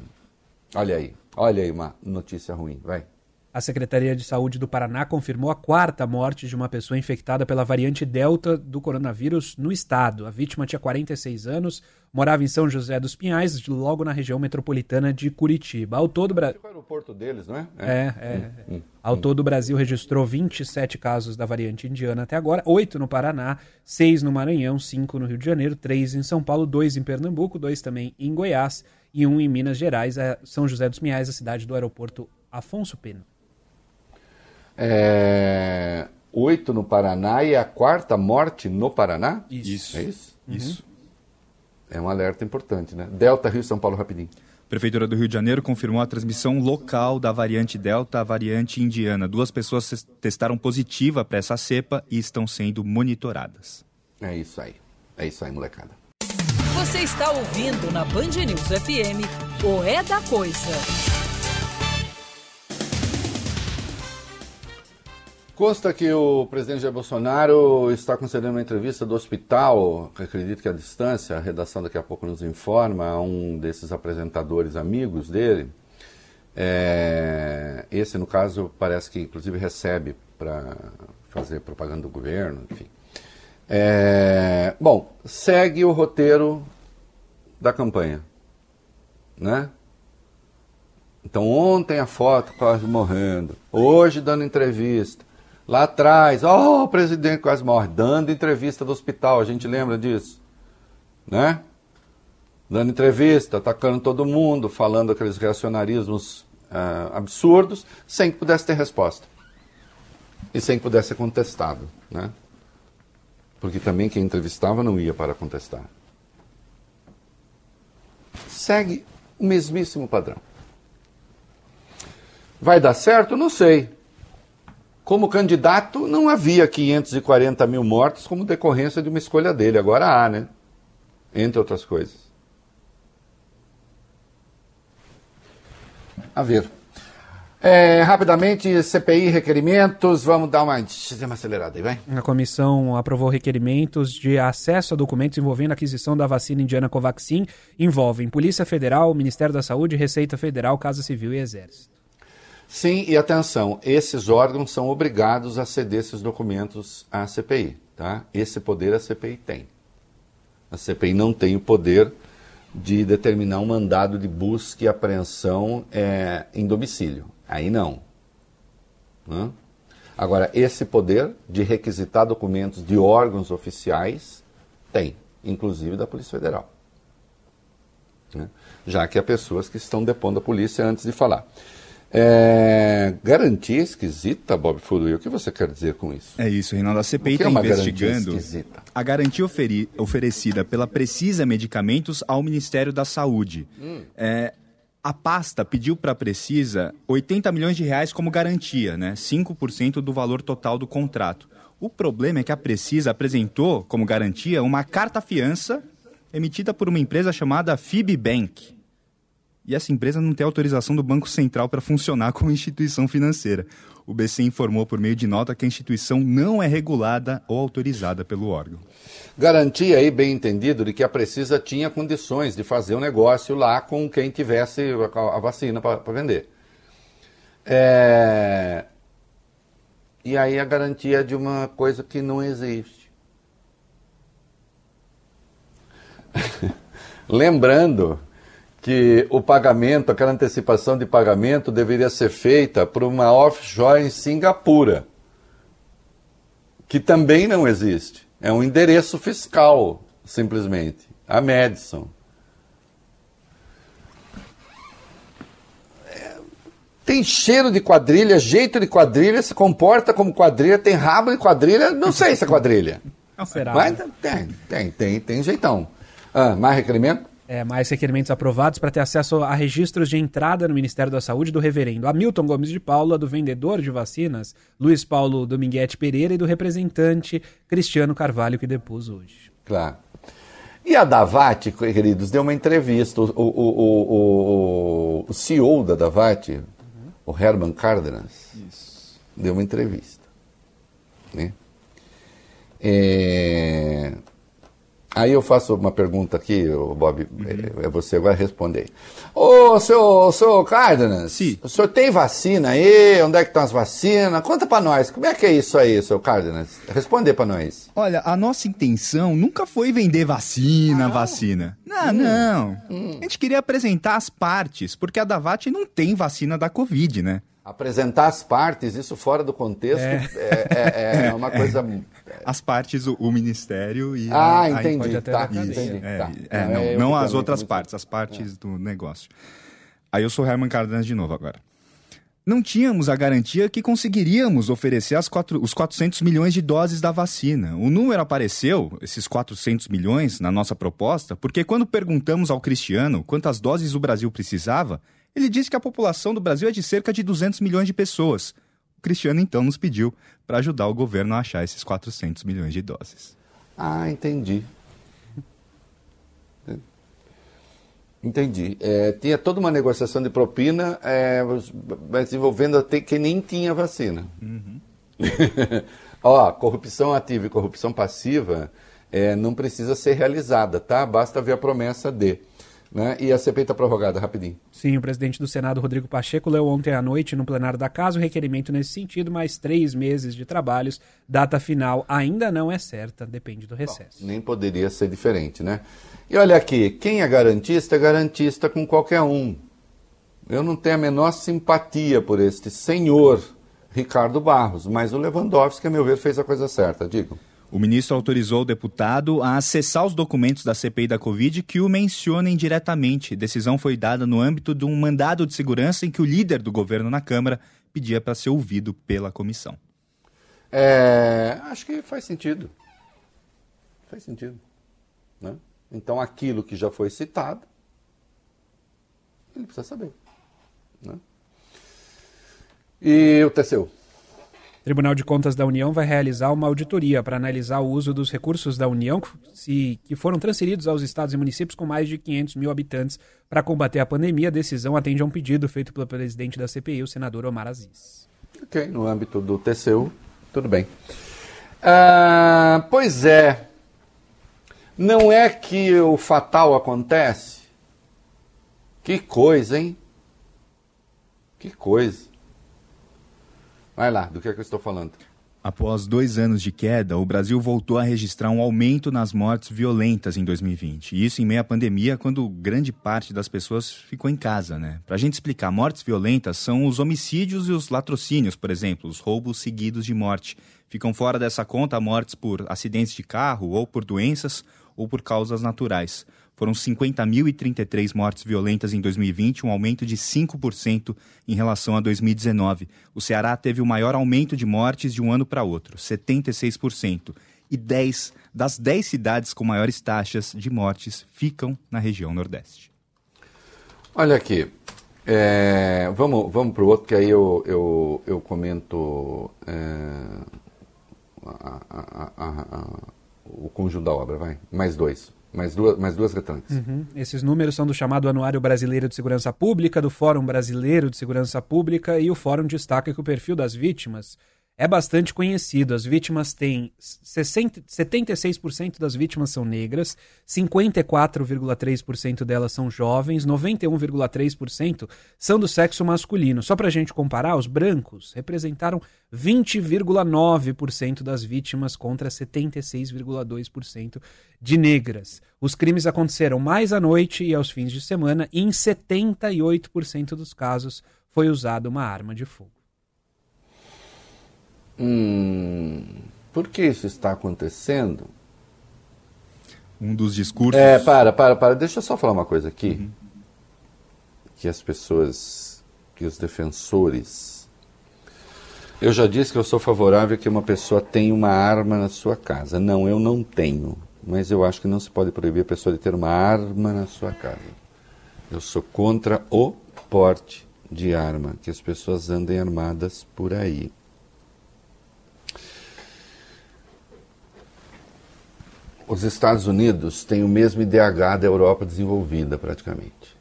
olha aí, olha aí uma notícia ruim, vai. A Secretaria de Saúde do Paraná confirmou a quarta morte de uma pessoa infectada pela variante Delta do coronavírus no estado. A vítima tinha 46 anos, morava em São José dos Pinhais, logo na região metropolitana de Curitiba. Ao todo, Bra... o aeroporto deles, não é? É, é. é. Hum, hum, Ao hum. todo, o Brasil registrou 27 casos da variante indiana até agora, 8 no Paraná, 6 no Maranhão, 5 no Rio de Janeiro, 3 em São Paulo, 2 em Pernambuco, 2 também em Goiás e 1 em Minas Gerais, São José dos Pinhais, a cidade do aeroporto Afonso Pena. É, oito no Paraná e a quarta morte no Paraná? Isso. É isso? Uhum. Isso. É um alerta importante, né? Delta, Rio, São Paulo, rapidinho. Prefeitura do Rio de Janeiro confirmou a transmissão local da variante Delta à variante indiana. Duas pessoas testaram positiva para essa cepa e estão sendo monitoradas. É isso aí. É isso aí, molecada. Você está ouvindo na Band News FM o É da Coisa. Consta que o presidente Jair Bolsonaro está concedendo uma entrevista do hospital, acredito que a distância, a redação daqui a pouco nos informa, a um desses apresentadores amigos dele. É, esse, no caso, parece que inclusive recebe para fazer propaganda do governo, enfim. É, bom, segue o roteiro da campanha, né? Então ontem a foto quase morrendo, hoje dando entrevista, Lá atrás, ó, oh, o presidente quase morre, dando entrevista do hospital, a gente lembra disso, né? Dando entrevista, atacando todo mundo, falando aqueles reacionarismos uh, absurdos, sem que pudesse ter resposta. E sem que pudesse ser contestado, né? Porque também quem entrevistava não ia para contestar. Segue o mesmíssimo padrão. Vai dar certo? Não sei. Como candidato, não havia 540 mil mortos como decorrência de uma escolha dele. Agora há, né? Entre outras coisas. A ver. É, rapidamente, CPI, requerimentos, vamos dar uma, uma acelerada aí, vai. A comissão aprovou requerimentos de acesso a documentos envolvendo a aquisição da vacina indiana Covaxin. Envolvem Polícia Federal, Ministério da Saúde, Receita Federal, Casa Civil e Exército. Sim, e atenção, esses órgãos são obrigados a ceder esses documentos à CPI, tá? Esse poder a CPI tem. A CPI não tem o poder de determinar um mandado de busca e apreensão é, em domicílio. Aí não. Agora, esse poder de requisitar documentos de órgãos oficiais tem, inclusive da Polícia Federal. Né? Já que há pessoas que estão depondo a polícia antes de falar. É, garantia esquisita, Bob Furui. O que você quer dizer com isso? É isso, Reinaldo. A CPI está é uma investigando a garantia oferi- oferecida pela Precisa Medicamentos ao Ministério da Saúde. Hum. É, a pasta pediu para a Precisa 80 milhões de reais como garantia, né? 5% do valor total do contrato. O problema é que a Precisa apresentou como garantia uma carta-fiança emitida por uma empresa chamada Fibbank. E essa empresa não tem autorização do Banco Central para funcionar como instituição financeira. O BC informou por meio de nota que a instituição não é regulada ou autorizada pelo órgão. Garantia aí, bem entendido, de que a Precisa tinha condições de fazer o um negócio lá com quem tivesse a, vacina para vender. É... E aí a garantia de uma coisa que não existe. Lembrando que o pagamento, aquela antecipação de pagamento deveria ser feita por uma offshore em Singapura, que também não existe. É um endereço fiscal, simplesmente. A Madison. É, Tem cheiro de quadrilha, jeito de quadrilha, se comporta como quadrilha, tem rabo de quadrilha, não sei se é quadrilha. Será? Mas tem, tem, tem, tem jeitão. Ah, mais requerimento? É, mais requerimentos aprovados para ter acesso a registros de entrada no Ministério da Saúde do reverendo Hamilton Gomes de Paula, do vendedor de vacinas Luiz Paulo Dominguete Pereira e do representante Cristiano Carvalho, que depôs hoje. Claro. E a Davat, queridos, deu uma entrevista. O, o, o, o, o CEO da Davat, uhum. o Herman Cárdenas, Isso. deu uma entrevista. Né? É... Aí eu faço uma pergunta aqui, Bob, uhum. é você agora responder. Ô, seu, seu Cárdenas, Sim. o senhor tem vacina aí? Onde é que estão as vacinas? Conta para nós, como é que é isso aí, seu Cárdenas? Responde para nós. Olha, a nossa intenção nunca foi vender vacina, ah, vacina. Não, hum, não. Hum. A gente queria apresentar as partes, porque a Davat não tem vacina da Covid, né? Apresentar as partes, isso fora do contexto, é, é, é, é uma coisa as partes, o, o Ministério e. Ah, a, entendi. A, tá, isso, entendi. É, tá. é, não, é, não as outras partes, as partes do negócio. Aí eu sou Herman Cardenas de novo agora. Não tínhamos a garantia que conseguiríamos oferecer as quatro, os 400 milhões de doses da vacina. O número apareceu, esses 400 milhões, na nossa proposta, porque quando perguntamos ao Cristiano quantas doses o Brasil precisava, ele disse que a população do Brasil é de cerca de 200 milhões de pessoas. Cristiano então nos pediu para ajudar o governo a achar esses 400 milhões de doses. Ah, entendi. Entendi. É, tinha toda uma negociação de propina, é, mas envolvendo até quem nem tinha vacina. Uhum. Ó, corrupção ativa e corrupção passiva é, não precisa ser realizada, tá? Basta ver a promessa de. Né? E a CPI está prorrogada, rapidinho. Sim, o presidente do Senado, Rodrigo Pacheco, leu ontem à noite no plenário da Casa o requerimento nesse sentido, mais três meses de trabalhos. Data final ainda não é certa, depende do recesso. Bom, nem poderia ser diferente, né? E olha aqui, quem é garantista é garantista com qualquer um. Eu não tenho a menor simpatia por este senhor Ricardo Barros, mas o Lewandowski, a meu ver, fez a coisa certa, digo. O ministro autorizou o deputado a acessar os documentos da CPI da Covid que o mencionem diretamente. Decisão foi dada no âmbito de um mandado de segurança em que o líder do governo na Câmara pedia para ser ouvido pela comissão. É, acho que faz sentido. Faz sentido. Né? Então, aquilo que já foi citado, ele precisa saber. Né? E o Teseu? O Tribunal de Contas da União vai realizar uma auditoria para analisar o uso dos recursos da União que, foram transferidos aos estados e municípios com mais de 500 mil habitantes para combater a pandemia. A decisão atende a um pedido feito pelo presidente da CPI, o senador Omar Aziz. Ok, no âmbito do TCU, tudo bem. Ah, pois é. Não é que o fatal acontece? Que coisa, hein? Que coisa. Vai lá, do que é que eu estou falando? Após dois anos de queda, o Brasil voltou a registrar um aumento nas mortes violentas em 2020. E isso em meio à pandemia, quando grande parte das pessoas ficou em casa, né? Para a gente explicar, mortes violentas são os homicídios e os latrocínios, por exemplo, os roubos seguidos de morte. Ficam fora dessa conta mortes por acidentes de carro, ou por doenças, ou por causas naturais. Foram 50.033 mortes violentas em 2020, um aumento de 5% em relação a 2019. O Ceará teve o maior aumento de mortes de um ano para outro, 76%. E 10 das 10 cidades com maiores taxas de mortes ficam na região Nordeste. Olha aqui, é, vamos, vamos para o outro, que aí eu, eu, eu comento é, a, a, o conjunto da obra, vai. Mais dois. Mais duas, mais duas retranques. Uhum. Esses números são do chamado Anuário Brasileiro de Segurança Pública, do Fórum Brasileiro de Segurança Pública e o Fórum destaca que o perfil das vítimas é bastante conhecido. As vítimas têm 60, 76% das vítimas são negras, 54,3% delas são jovens, 91,3% são do sexo masculino. Só para a gente comparar, os brancos representaram 20,9% das vítimas contra 76,2% de negras. Os crimes aconteceram mais à noite e aos fins de semana e em 78% dos casos foi usada uma arma de fogo. Hum, por que isso está acontecendo? Um dos discursos. É, para, para, para. Deixa eu só falar uma coisa aqui. Uhum. Que as pessoas, que os defensores. Eu já disse que eu sou favorável a que uma pessoa tenha uma arma na sua casa. Não, eu não tenho. Mas eu acho que não se pode proibir a pessoa de ter uma arma na sua casa. Eu sou contra o porte de arma, que as pessoas andem armadas por aí. Os Estados Unidos têm o mesmo IDH da Europa desenvolvida, praticamente.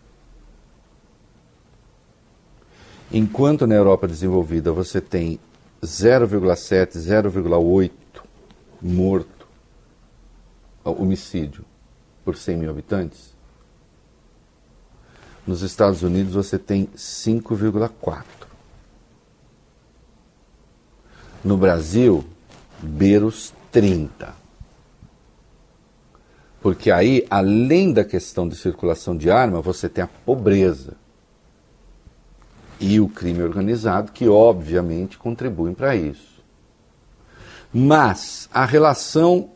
Enquanto na Europa desenvolvida você tem 0,7, 0,8 morto, homicídio, por 100 mil habitantes, nos Estados Unidos você tem 5,4. No Brasil, beiros 30. Porque aí, além da questão de circulação de arma, você tem a pobreza e o crime organizado, que obviamente contribuem para isso. Mas a relação,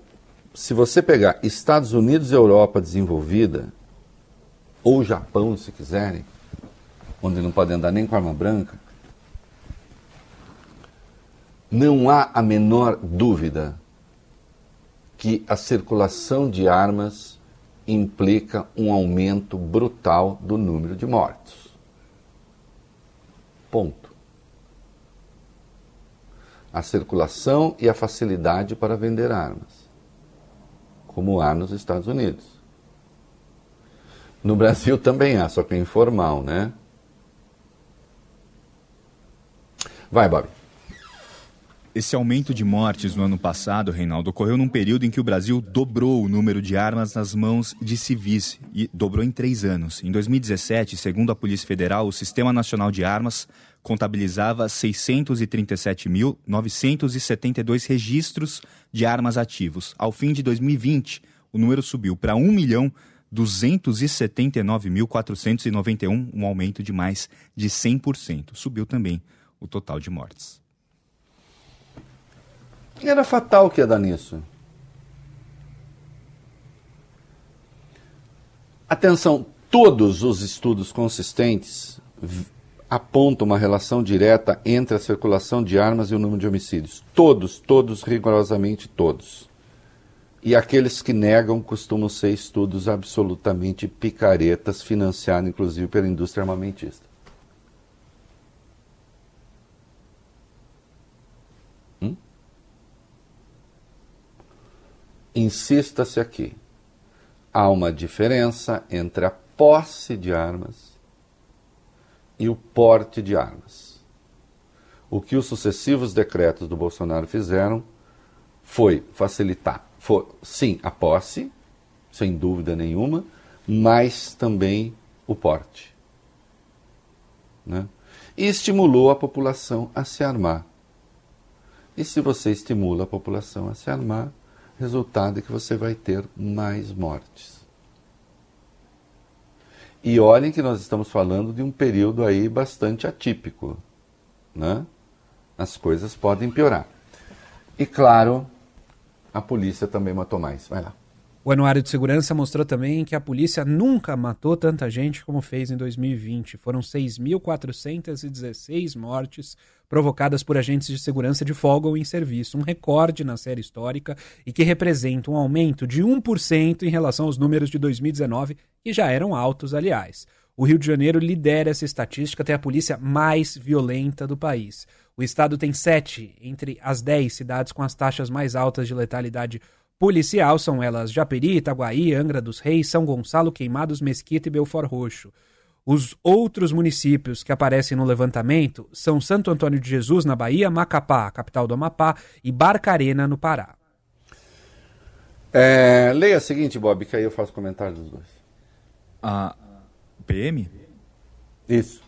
se você pegar Estados Unidos e Europa desenvolvida, ou Japão, se quiserem, onde não pode andar nem com arma branca, não há a menor dúvida que a circulação de armas implica um aumento brutal do número de mortos. Ponto. A circulação e a facilidade para vender armas, como há nos Estados Unidos. No Brasil também há, só que é informal, né? Vai, Bob. Esse aumento de mortes no ano passado, Reinaldo, ocorreu num período em que o Brasil dobrou o número de armas nas mãos de civis e dobrou em três anos. Em 2017, segundo a Polícia Federal, o Sistema Nacional de Armas contabilizava 637.972 registros de armas ativos. Ao fim de 2020, o número subiu para 1 milhão 279.491, um aumento de mais de 100%. Subiu também o total de mortes. Era fatal que ia dar nisso. Atenção, todos os estudos consistentes apontam uma relação direta entre a circulação de armas e o número de homicídios. Todos, todos, rigorosamente todos. E aqueles que negam costumam ser estudos absolutamente picaretas, financiados inclusive pela indústria armamentista. Insista-se aqui, há uma diferença entre a posse de armas e o porte de armas. O que os sucessivos decretos do Bolsonaro fizeram foi facilitar, foi, sim, a posse, sem dúvida nenhuma, mas também o porte. Né? E estimulou a população a se armar. E se você estimula a população a se armar, resultado é que você vai ter mais mortes. E olhem que nós estamos falando de um período aí bastante atípico, né? As coisas podem piorar. E claro, a polícia também matou mais. Vai lá. O Anuário de Segurança mostrou também que a polícia nunca matou tanta gente como fez em 2020. Foram 6.416 mortes provocadas por agentes de segurança de folga ou em serviço, um recorde na série histórica e que representa um aumento de 1% em relação aos números de 2019, que já eram altos, aliás. O Rio de Janeiro lidera essa estatística, tem a polícia mais violenta do país. O estado tem sete entre as dez cidades com as taxas mais altas de letalidade policial são elas Japeri, Itaguaí, Angra dos Reis, São Gonçalo, Queimados, Mesquita e Belfort Roxo. Os outros municípios que aparecem no levantamento são Santo Antônio de Jesus, na Bahia, Macapá, capital do Amapá, e Barcarena, no Pará. É, leia a seguinte, Bob, que aí eu faço comentário dos dois. A PM? Isso.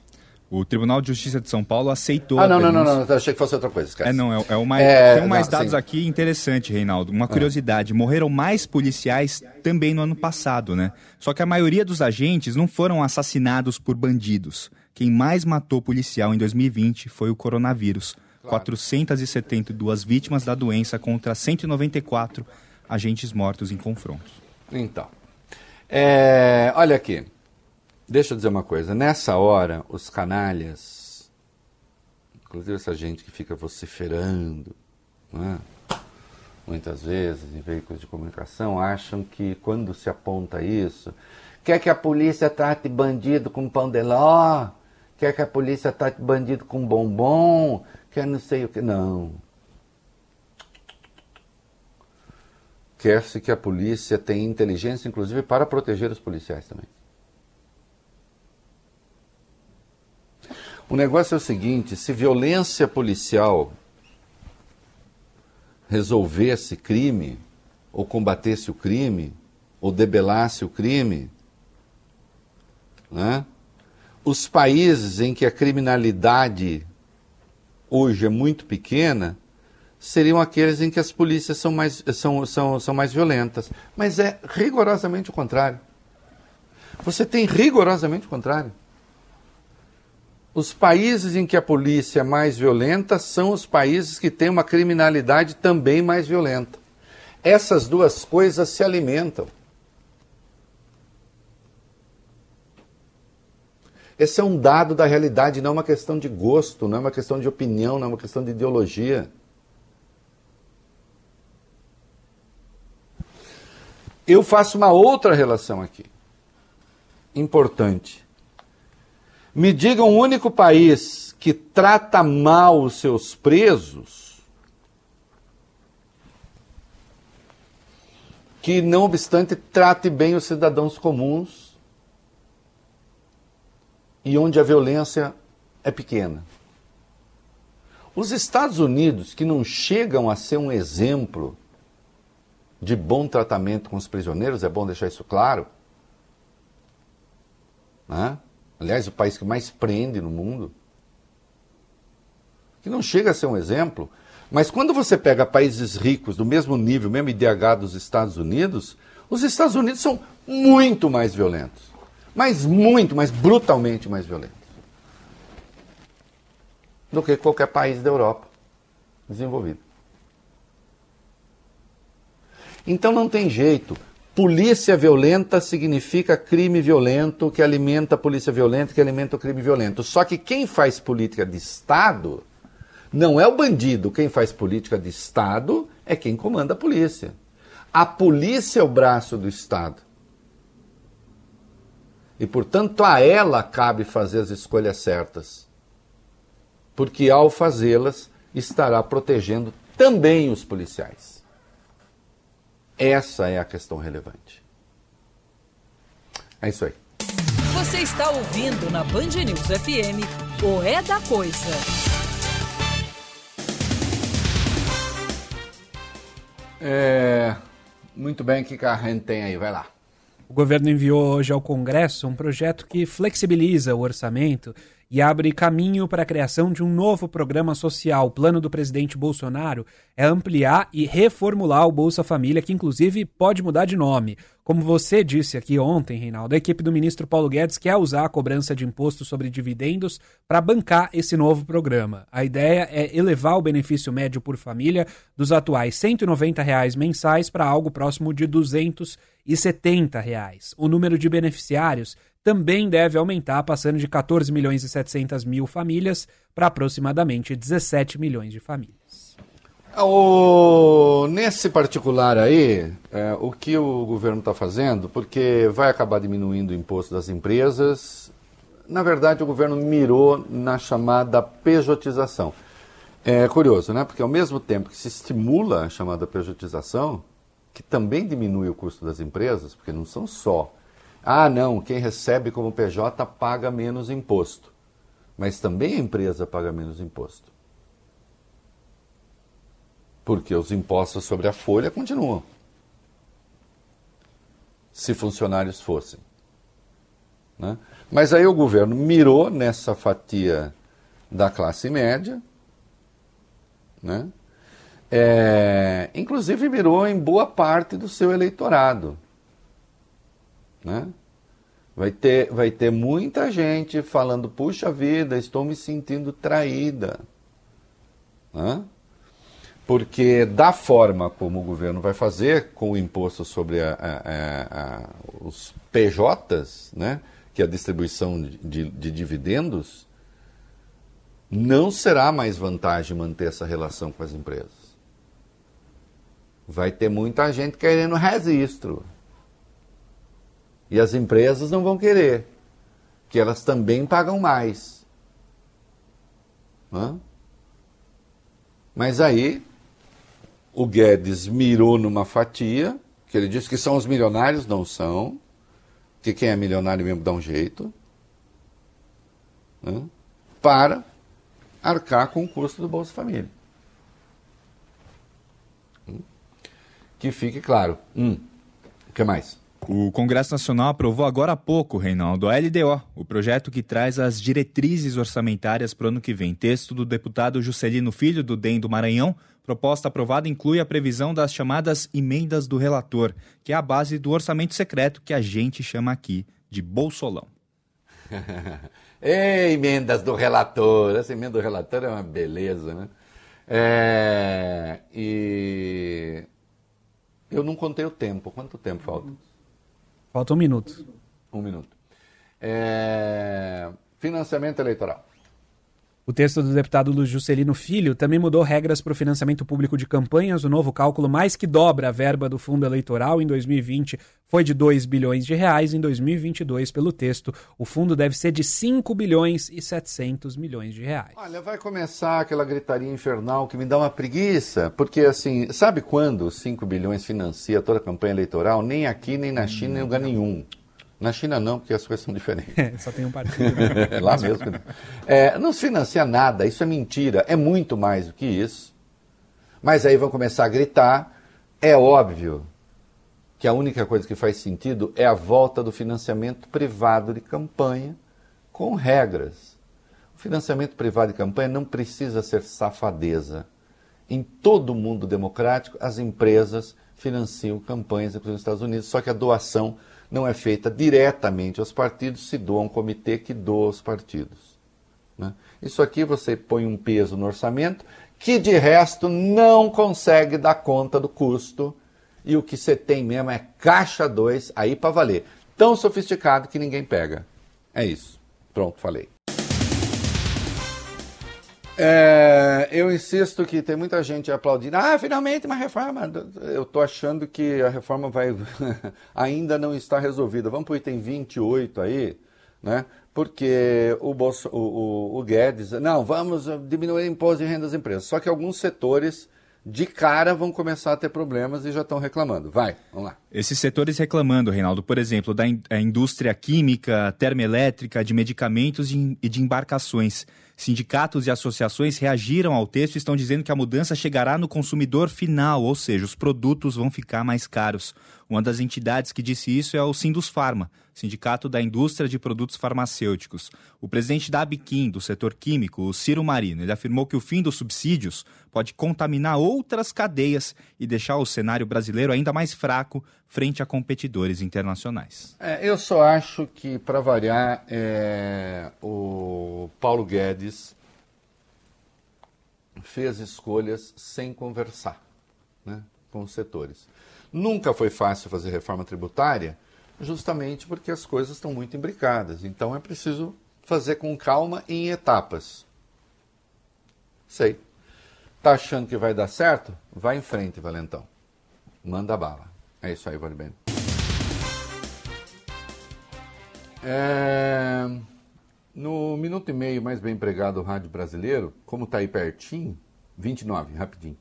O Tribunal de Justiça de São Paulo aceitou. Ah, não, não, não, não, achei que fosse outra coisa. Esquece. É, não, é, é o mais. É, tem mais não, dados sim. aqui interessante, Reinaldo. Uma curiosidade: morreram mais policiais também no ano passado, né? Só que a maioria dos agentes não foram assassinados por bandidos. Quem mais matou policial em 2020 foi o coronavírus. 472 vítimas da doença contra 194 agentes mortos em confrontos. Então, é, olha aqui. Deixa eu dizer uma coisa. Nessa hora, os canalhas, inclusive essa gente que fica vociferando, é? muitas vezes em veículos de comunicação, acham que quando se aponta isso, quer que a polícia trate bandido com pão de ló, quer que a polícia trate bandido com bombom, quer não sei o que. Não. Quer-se que a polícia tenha inteligência, inclusive, para proteger os policiais também. O negócio é o seguinte: se violência policial resolvesse crime, ou combatesse o crime, ou debelasse o crime, né? os países em que a criminalidade hoje é muito pequena seriam aqueles em que as polícias são mais, são, são, são mais violentas. Mas é rigorosamente o contrário. Você tem rigorosamente o contrário. Os países em que a polícia é mais violenta são os países que têm uma criminalidade também mais violenta. Essas duas coisas se alimentam. Esse é um dado da realidade, não é uma questão de gosto, não é uma questão de opinião, não é uma questão de ideologia. Eu faço uma outra relação aqui, importante. Me diga um único país que trata mal os seus presos, que não obstante trate bem os cidadãos comuns e onde a violência é pequena. Os Estados Unidos, que não chegam a ser um exemplo de bom tratamento com os prisioneiros, é bom deixar isso claro. Né? Aliás, o país que mais prende no mundo. Que não chega a ser um exemplo. Mas quando você pega países ricos, do mesmo nível, mesmo IDH dos Estados Unidos, os Estados Unidos são muito mais violentos. Mas muito, mas brutalmente mais violentos. Do que qualquer país da Europa desenvolvido. Então não tem jeito. Polícia violenta significa crime violento que alimenta a polícia violenta, que alimenta o crime violento. Só que quem faz política de Estado não é o bandido. Quem faz política de Estado é quem comanda a polícia. A polícia é o braço do Estado. E, portanto, a ela cabe fazer as escolhas certas. Porque, ao fazê-las, estará protegendo também os policiais. Essa é a questão relevante. É isso aí. Você está ouvindo na Band News FM o É da Coisa. É, muito bem, o que a gente tem aí? Vai lá. O governo enviou hoje ao Congresso um projeto que flexibiliza o orçamento e abre caminho para a criação de um novo programa social. O plano do presidente Bolsonaro é ampliar e reformular o Bolsa Família, que inclusive pode mudar de nome. Como você disse aqui ontem, Reinaldo, a equipe do ministro Paulo Guedes quer usar a cobrança de imposto sobre dividendos para bancar esse novo programa. A ideia é elevar o benefício médio por família dos atuais 190 reais mensais para algo próximo de 270 reais. O número de beneficiários também deve aumentar, passando de 14 milhões e 700 mil famílias para aproximadamente 17 milhões de famílias. O, nesse particular aí, é, o que o governo está fazendo, porque vai acabar diminuindo o imposto das empresas, na verdade o governo mirou na chamada pejotização. É curioso, né? Porque ao mesmo tempo que se estimula a chamada pejotização, que também diminui o custo das empresas, porque não são só ah, não, quem recebe como PJ paga menos imposto. Mas também a empresa paga menos imposto. Porque os impostos sobre a folha continuam. Se funcionários fossem. Né? Mas aí o governo mirou nessa fatia da classe média, né? É, inclusive mirou em boa parte do seu eleitorado. Né? Vai, ter, vai ter muita gente falando, puxa vida, estou me sentindo traída. Né? Porque da forma como o governo vai fazer com o imposto sobre a, a, a, os PJs, né? que é a distribuição de, de dividendos, não será mais vantagem manter essa relação com as empresas. Vai ter muita gente querendo registro. E as empresas não vão querer, que elas também pagam mais. Hã? Mas aí o Guedes mirou numa fatia, que ele disse que são os milionários, não são, que quem é milionário mesmo dá um jeito, para arcar com o custo do Bolsa Família. Hum? Que fique claro. Hum, o que mais? O Congresso Nacional aprovou agora há pouco, Reinaldo, a LDO, o projeto que traz as diretrizes orçamentárias para o ano que vem. Texto do deputado Juscelino Filho, do DEM do Maranhão. Proposta aprovada inclui a previsão das chamadas emendas do relator, que é a base do orçamento secreto que a gente chama aqui de Bolsolão. Ei, emendas do relator. Essa emenda do relator é uma beleza, né? É... E eu não contei o tempo. Quanto tempo falta? Falta um minuto. Um minuto. É... Financiamento eleitoral. O texto do deputado Luiz Juscelino Filho também mudou regras para o financiamento público de campanhas. O novo cálculo mais que dobra a verba do fundo eleitoral em 2020 foi de 2 bilhões de reais. Em 2022, pelo texto, o fundo deve ser de 5 bilhões e 700 milhões de reais. Olha, vai começar aquela gritaria infernal que me dá uma preguiça, porque assim, sabe quando 5 bilhões financia toda a campanha eleitoral? Nem aqui, nem na China, em lugar nenhum. Na China não, porque as coisas são diferentes. É, só tem um partido. Né? Lá mesmo. É, não se financia nada, isso é mentira. É muito mais do que isso. Mas aí vão começar a gritar. É óbvio que a única coisa que faz sentido é a volta do financiamento privado de campanha com regras. O financiamento privado de campanha não precisa ser safadeza. Em todo o mundo democrático, as empresas financiam campanhas, inclusive nos Estados Unidos, só que a doação não é feita diretamente aos partidos, se doa um comitê que doa aos partidos. Né? Isso aqui você põe um peso no orçamento que de resto não consegue dar conta do custo e o que você tem mesmo é caixa 2 aí para valer. Tão sofisticado que ninguém pega. É isso. Pronto, falei. É, eu insisto que tem muita gente aplaudindo. Ah, finalmente uma reforma. Eu estou achando que a reforma vai ainda não está resolvida. Vamos para o item 28 aí, né? Porque o, o, o, o Guedes. Não, vamos diminuir o imposto de renda das empresas. Só que alguns setores de cara vão começar a ter problemas e já estão reclamando. Vai, vamos lá. Esses setores reclamando, Reinaldo, por exemplo, da in indústria química, termoelétrica, de medicamentos e de embarcações. Sindicatos e associações reagiram ao texto e estão dizendo que a mudança chegará no consumidor final, ou seja, os produtos vão ficar mais caros. Uma das entidades que disse isso é o Sindus Pharma, Sindicato da Indústria de Produtos Farmacêuticos. O presidente da Abiquim, do setor químico, o Ciro Marino, ele afirmou que o fim dos subsídios pode contaminar outras cadeias e deixar o cenário brasileiro ainda mais fraco frente a competidores internacionais. É, eu só acho que, para variar, é, o Paulo Guedes fez escolhas sem conversar né, com os setores. Nunca foi fácil fazer reforma tributária, justamente porque as coisas estão muito imbricadas. Então é preciso fazer com calma em etapas. Sei. Tá achando que vai dar certo? Vai em frente, Valentão. Manda bala. É isso aí, Valibene. É... No minuto e meio mais bem empregado do rádio brasileiro, como está aí pertinho, 29, rapidinho.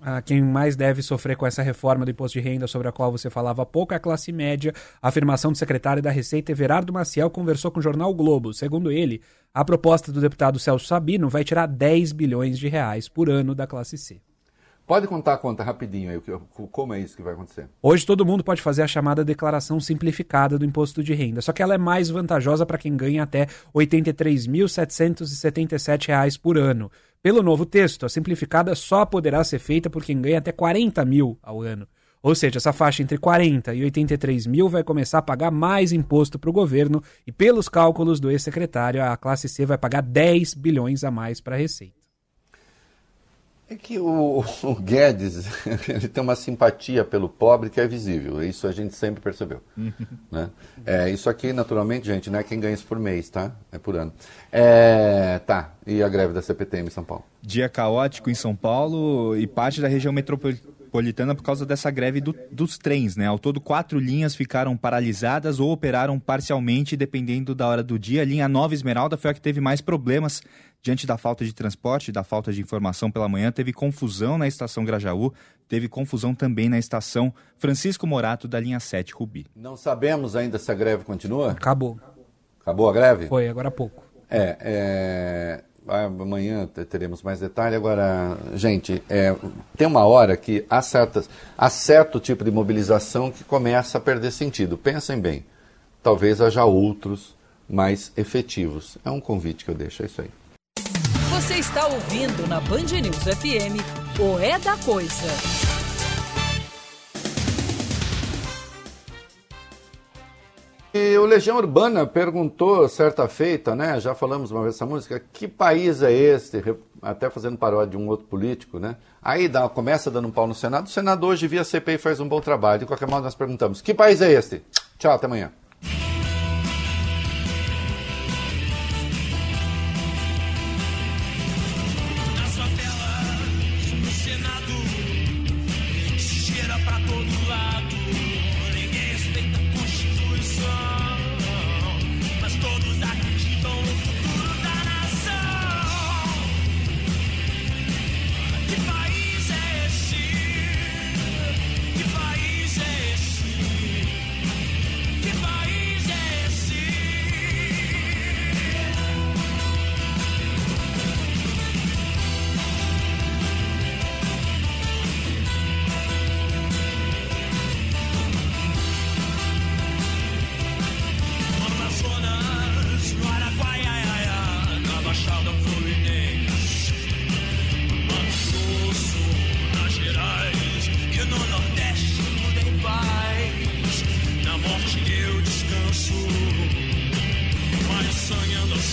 Ah, quem mais deve sofrer com essa reforma do imposto de renda sobre a qual você falava há pouco é a classe média. A afirmação do secretário da Receita, Everardo Maciel, conversou com o jornal Globo. Segundo ele, a proposta do deputado Celso Sabino vai tirar 10 bilhões de reais por ano da classe C. Pode contar a conta rapidinho aí, como é isso que vai acontecer? Hoje todo mundo pode fazer a chamada declaração simplificada do imposto de renda, só que ela é mais vantajosa para quem ganha até R$ 83.777 por ano. Pelo novo texto, a simplificada só poderá ser feita por quem ganha até 40 mil ao ano. Ou seja, essa faixa entre 40 e 83 mil vai começar a pagar mais imposto para o governo e, pelos cálculos do ex-secretário, a classe C vai pagar 10 bilhões a mais para a Receita. É que o, o, Guedes ele tem uma simpatia pelo pobre que é visível. Isso a gente sempre percebeu. né? é, isso aqui, naturalmente, gente, não é quem ganha isso por mês, tá? É por ano. É, tá. E a greve da CPTM em São Paulo? Dia caótico em São Paulo e parte da região metropolitana por causa dessa greve do, dos trens, né? Ao todo, quatro linhas ficaram paralisadas ou operaram parcialmente, dependendo da hora do dia. A linha Nova Esmeralda foi a que teve mais problemas diante da falta de transporte, da falta de informação pela manhã, teve confusão na estação Grajaú, teve confusão também na estação Francisco Morato da linha 7 Rubi. Não sabemos ainda se a greve continua? Acabou. Acabou a greve? Foi, agora há pouco. É, é amanhã teremos mais detalhe. Agora, gente, é, tem uma hora que há, certas, há certo tipo de mobilização que começa a perder sentido. Pensem bem, talvez haja outros mais efetivos. É um convite que eu deixo, é isso aí. Você está ouvindo na Band News FM o É da Coisa. E o Legião Urbana perguntou certa feita, né? Já falamos uma vez essa música, que país é este? Até fazendo paródia de um outro político, né? Aí dá, começa dando um pau no Senado. O Senado hoje, via CPI, faz um bom trabalho. De qualquer modo, nós perguntamos: que país é este? Tchau, até amanhã.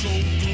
so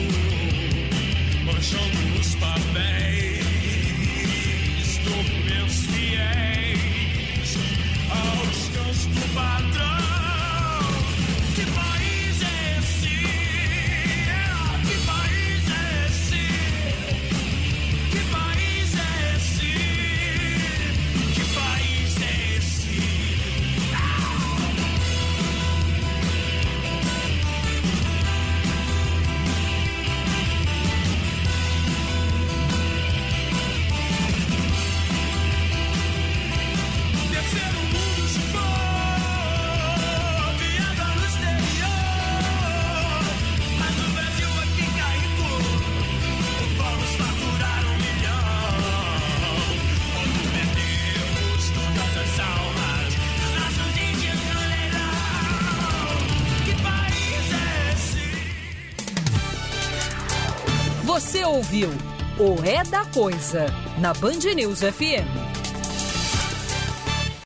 Da Coisa na Band News FM.